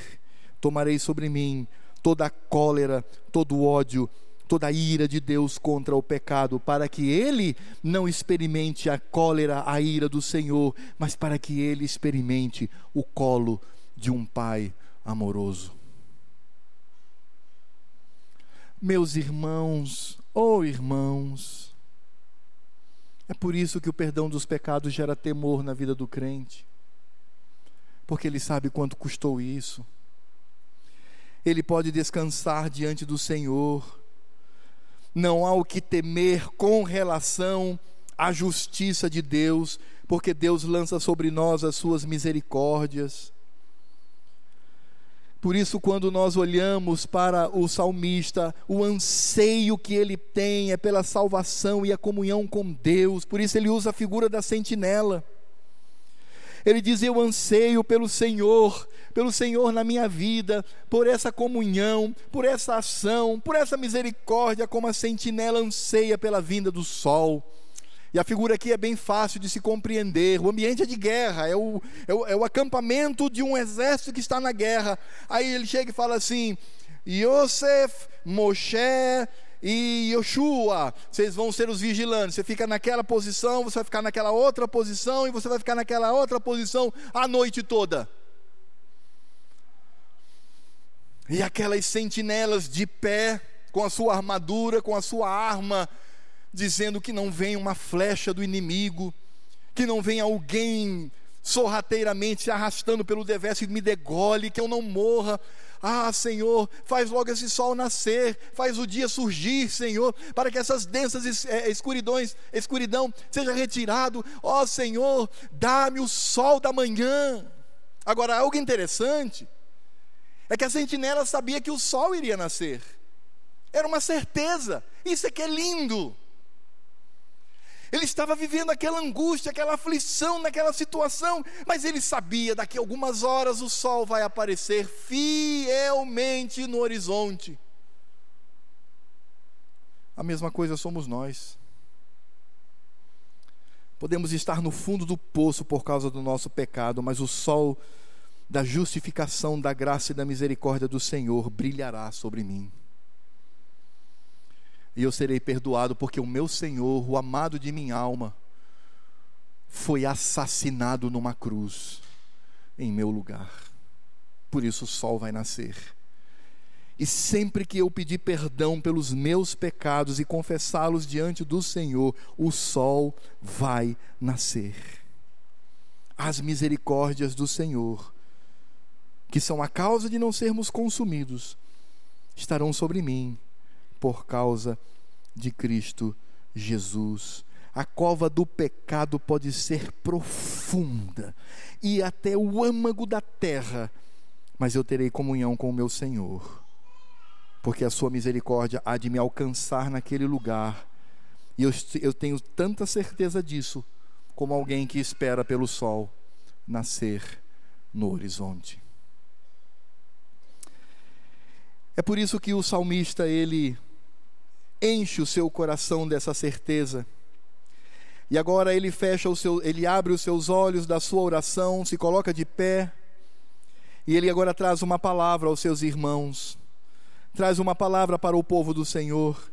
S1: Tomarei sobre mim toda a cólera, todo o ódio, toda a ira de Deus contra o pecado, para que ele não experimente a cólera, a ira do Senhor, mas para que ele experimente o colo de um Pai amoroso. Meus irmãos, oh irmãos, é por isso que o perdão dos pecados gera temor na vida do crente, porque ele sabe quanto custou isso. Ele pode descansar diante do Senhor não há o que temer com relação à justiça de Deus, porque Deus lança sobre nós as suas misericórdias. Por isso, quando nós olhamos para o salmista, o anseio que ele tem é pela salvação e a comunhão com Deus, por isso ele usa a figura da sentinela. Ele diz: Eu anseio pelo Senhor, pelo Senhor na minha vida, por essa comunhão, por essa ação, por essa misericórdia, como a sentinela anseia pela vinda do sol. E a figura aqui é bem fácil de se compreender. O ambiente é de guerra, é o, é o, é o acampamento de um exército que está na guerra. Aí ele chega e fala assim: Yosef, Moshe e Yoshua, vocês vão ser os vigilantes. Você fica naquela posição, você vai ficar naquela outra posição, e você vai ficar naquela outra posição a noite toda. E aquelas sentinelas de pé, com a sua armadura, com a sua arma, dizendo que não vem uma flecha do inimigo, que não vem alguém sorrateiramente se arrastando pelo deverso e me degole, que eu não morra. Ah, Senhor, faz logo esse sol nascer, faz o dia surgir, Senhor, para que essas densas é, escuridões, escuridão seja retirado. Ó oh, Senhor, dá-me o sol da manhã. Agora, algo interessante é que a sentinela sabia que o sol iria nascer. Era uma certeza. Isso é que é lindo. Ele estava vivendo aquela angústia, aquela aflição naquela situação, mas ele sabia, daqui a algumas horas o sol vai aparecer fielmente no horizonte. A mesma coisa somos nós. Podemos estar no fundo do poço por causa do nosso pecado, mas o sol da justificação, da graça e da misericórdia do Senhor brilhará sobre mim e eu serei perdoado, porque o meu Senhor, o amado de minha alma, foi assassinado numa cruz em meu lugar. Por isso o sol vai nascer. E sempre que eu pedir perdão pelos meus pecados e confessá-los diante do Senhor, o sol vai nascer. As misericórdias do Senhor, que são a causa de não sermos consumidos, estarão sobre mim por causa de Cristo Jesus. A cova do pecado pode ser profunda e até o âmago da terra, mas eu terei comunhão com o meu Senhor, porque a sua misericórdia há de me alcançar naquele lugar, e eu, eu tenho tanta certeza disso, como alguém que espera pelo sol nascer no horizonte. É por isso que o salmista ele enche o seu coração dessa certeza. E agora ele fecha o seu, ele abre os seus olhos da sua oração, se coloca de pé, e ele agora traz uma palavra aos seus irmãos. Traz uma palavra para o povo do Senhor.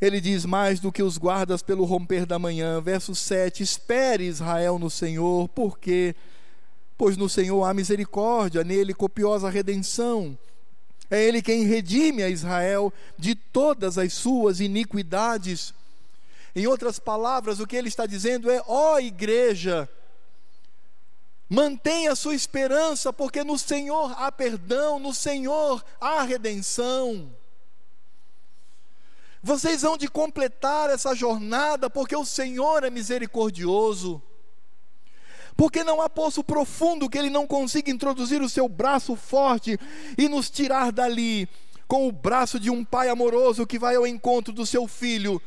S1: Ele diz mais do que os guardas pelo romper da manhã, verso 7: Espere Israel no Senhor, porque pois no Senhor há misericórdia, nele copiosa redenção é Ele quem redime a Israel de todas as suas iniquidades. Em outras palavras, o que ele está dizendo é: ó oh, igreja, mantenha a sua esperança, porque no Senhor há perdão, no Senhor há redenção. Vocês vão de completar essa jornada, porque o Senhor é misericordioso porque não há poço profundo que ele não consiga introduzir o seu braço forte e nos tirar dali, com o braço de um pai amoroso que vai ao encontro do seu filho,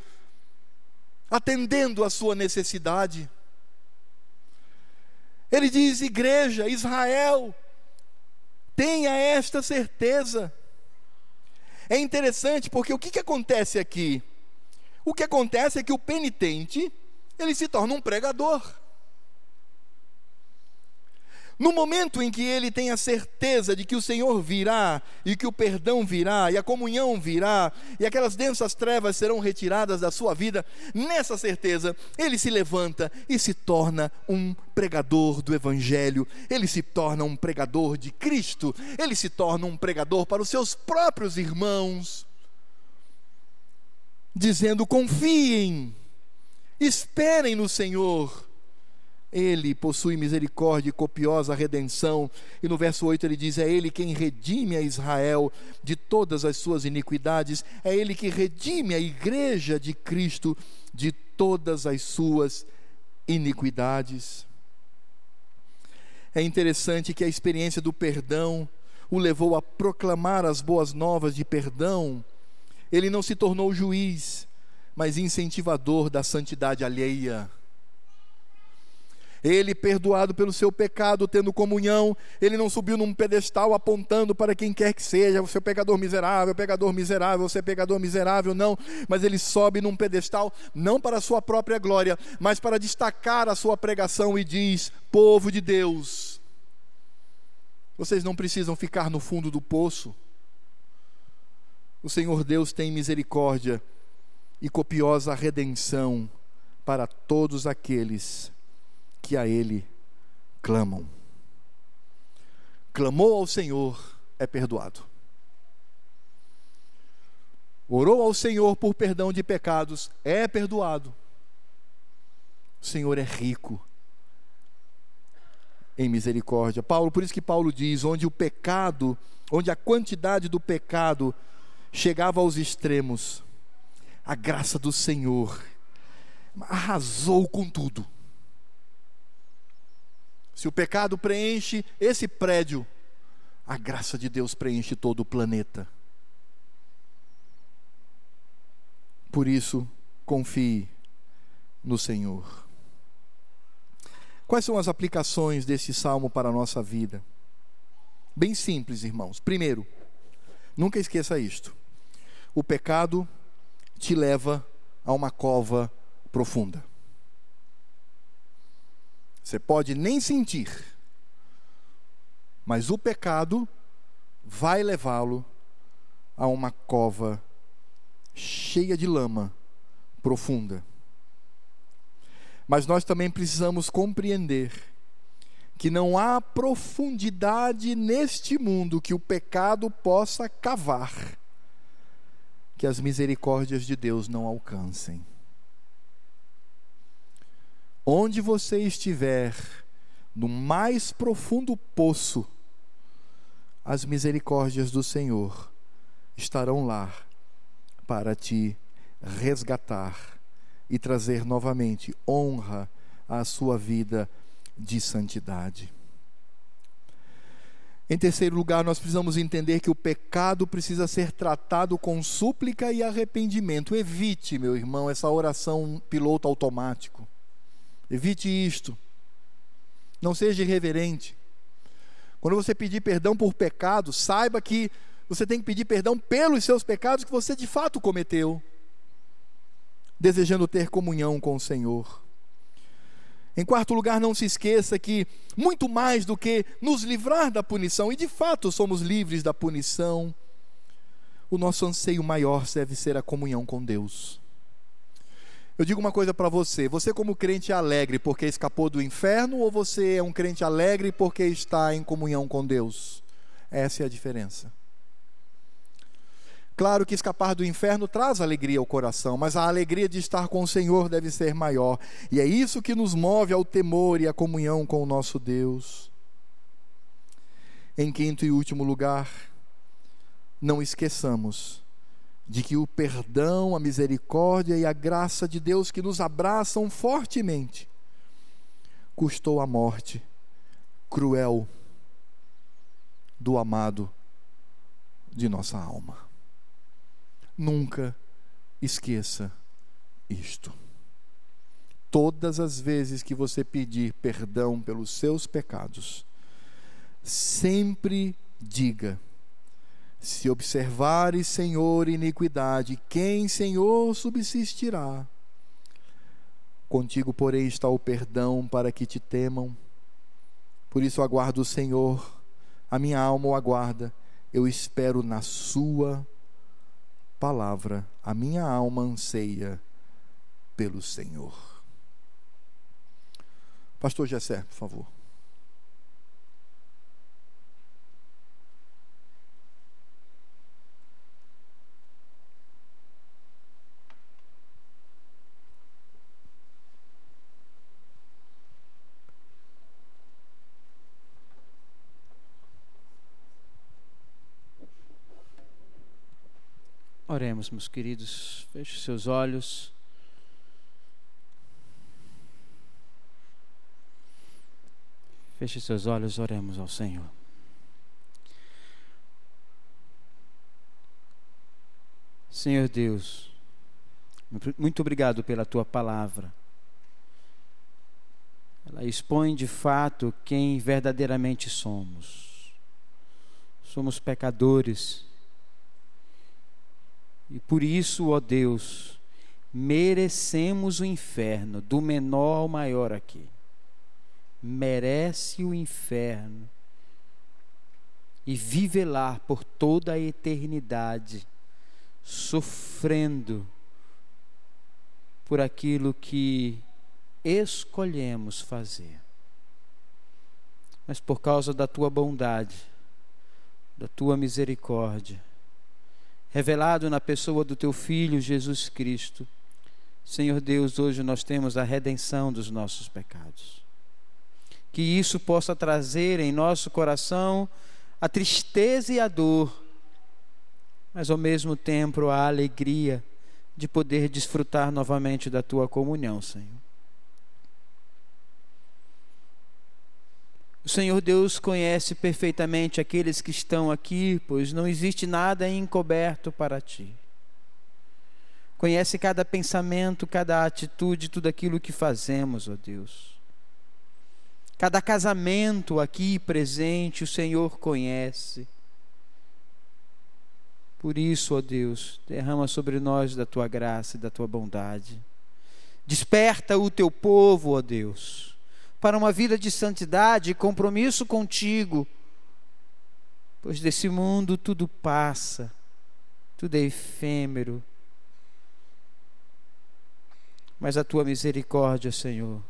S1: atendendo a sua necessidade. Ele diz: Igreja, Israel, tenha esta certeza. É interessante porque o que, que acontece aqui? O que acontece é que o penitente, ele se torna um pregador. No momento em que ele tem a certeza de que o Senhor virá, e que o perdão virá, e a comunhão virá, e aquelas densas trevas serão retiradas da sua vida, nessa certeza, ele se levanta e se torna um pregador do Evangelho, ele se torna um pregador de Cristo, ele se torna um pregador para os seus próprios irmãos, dizendo: confiem, esperem no Senhor ele possui misericórdia e copiosa redenção. E no verso 8 ele diz: É Ele quem redime a Israel de todas as suas iniquidades, é Ele que redime a igreja de Cristo de todas as suas iniquidades. É interessante que a experiência do perdão o levou a proclamar as boas novas de perdão. Ele não se tornou juiz, mas incentivador da santidade alheia Ele, perdoado pelo seu pecado, tendo comunhão, ele não subiu num pedestal apontando para quem quer que seja, você é pecador miserável, pecador miserável, você é pecador miserável, não, mas ele sobe num pedestal não para a sua própria glória, mas para destacar a sua pregação e diz: povo de Deus, vocês não precisam ficar no fundo do poço. O Senhor Deus tem misericórdia e copiosa redenção para todos aqueles que a Ele clamam. Clamou ao Senhor, é perdoado. Orou ao Senhor por perdão de pecados, é perdoado. O Senhor é rico em misericórdia. Paulo, por isso que Paulo diz: onde o pecado, onde a quantidade do pecado chegava aos extremos, a graça do Senhor arrasou com tudo. Se o pecado preenche esse prédio, a graça de Deus preenche todo o planeta. Por isso, confie no Senhor. Quais são as aplicações desse salmo para a nossa vida? Bem simples, irmãos. Primeiro, nunca esqueça isto: o pecado te leva a uma cova profunda. Você pode nem sentir, mas o pecado vai levá-lo a uma cova cheia de lama profunda. Mas nós também precisamos compreender que não há profundidade neste mundo que o pecado possa cavar, que as misericórdias de Deus não alcancem. Onde você estiver, no mais profundo poço, as misericórdias do Senhor estarão lá para te resgatar e trazer novamente honra à sua vida de santidade. Em terceiro lugar, nós precisamos entender que o pecado precisa ser tratado com súplica e arrependimento. Evite, meu irmão, essa oração piloto automático. Evite isto. Não seja irreverente. Quando você pedir perdão por pecado, saiba que você tem que pedir perdão pelos seus pecados que você de fato cometeu, desejando ter comunhão com o Senhor. Em quarto lugar, não se esqueça que, muito mais do que nos livrar da punição, e de fato somos livres da punição, o nosso anseio maior deve ser a comunhão com Deus. Eu digo uma coisa para você: você, como crente, é alegre porque escapou do inferno ou você é um crente alegre porque está em comunhão com Deus? Essa é a diferença. Claro que escapar do inferno traz alegria ao coração, mas a alegria de estar com o Senhor deve ser maior. E é isso que nos move ao temor e à comunhão com o nosso Deus. Em quinto e último lugar, não esqueçamos de que o perdão, a misericórdia e a graça de Deus que nos abraçam fortemente custou a morte cruel do amado de nossa alma. Nunca esqueça isto. Todas as vezes que você pedir perdão pelos seus pecados, sempre diga: se observares, Senhor, iniquidade, quem, Senhor, subsistirá? Contigo, porém, está o perdão para que te temam. Por isso aguardo o Senhor, a minha alma o aguarda, eu espero na Sua palavra, a minha alma anseia pelo Senhor. Pastor Gessé, por favor.
S2: Oremos, meus queridos, feche seus olhos. Feche seus olhos, oremos ao Senhor. Senhor Deus, muito obrigado pela tua palavra. ela expõe de fato quem verdadeiramente somos. Somos pecadores. E por isso, ó Deus, merecemos o inferno, do menor ao maior aqui. Merece o inferno e vive lá por toda a eternidade, sofrendo por aquilo que escolhemos fazer. Mas por causa da tua bondade, da tua misericórdia, revelado na pessoa do teu filho Jesus Cristo, Senhor Deus, hoje nós temos a redenção dos nossos pecados. Que isso possa trazer em nosso coração a tristeza e a dor, mas ao mesmo tempo a alegria de poder desfrutar novamente da tua comunhão, Senhor. O Senhor Deus conhece perfeitamente aqueles que estão aqui, pois não existe nada encoberto para ti. Conhece cada pensamento, cada atitude, tudo aquilo que fazemos, ó Deus. Cada casamento aqui presente, o Senhor conhece. Por isso, ó Deus, derrama sobre nós da tua graça e da tua bondade. Desperta o teu povo, ó Deus, para uma vida de santidade e compromisso contigo, pois desse mundo tudo passa, tudo é efêmero. Mas a tua misericórdia, Senhor,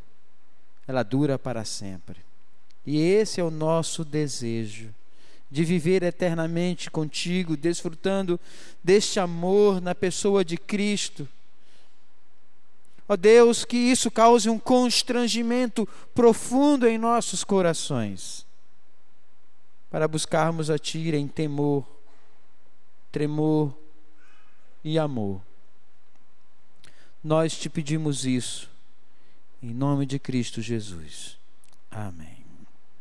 S2: ela dura para sempre. E esse é o nosso desejo de viver eternamente contigo, desfrutando deste amor na pessoa de Cristo. Ó Deus, que isso cause um constrangimento profundo em nossos corações, para buscarmos a Ti em temor, tremor e amor. Nós te pedimos isso, em nome de Cristo Jesus. Amém.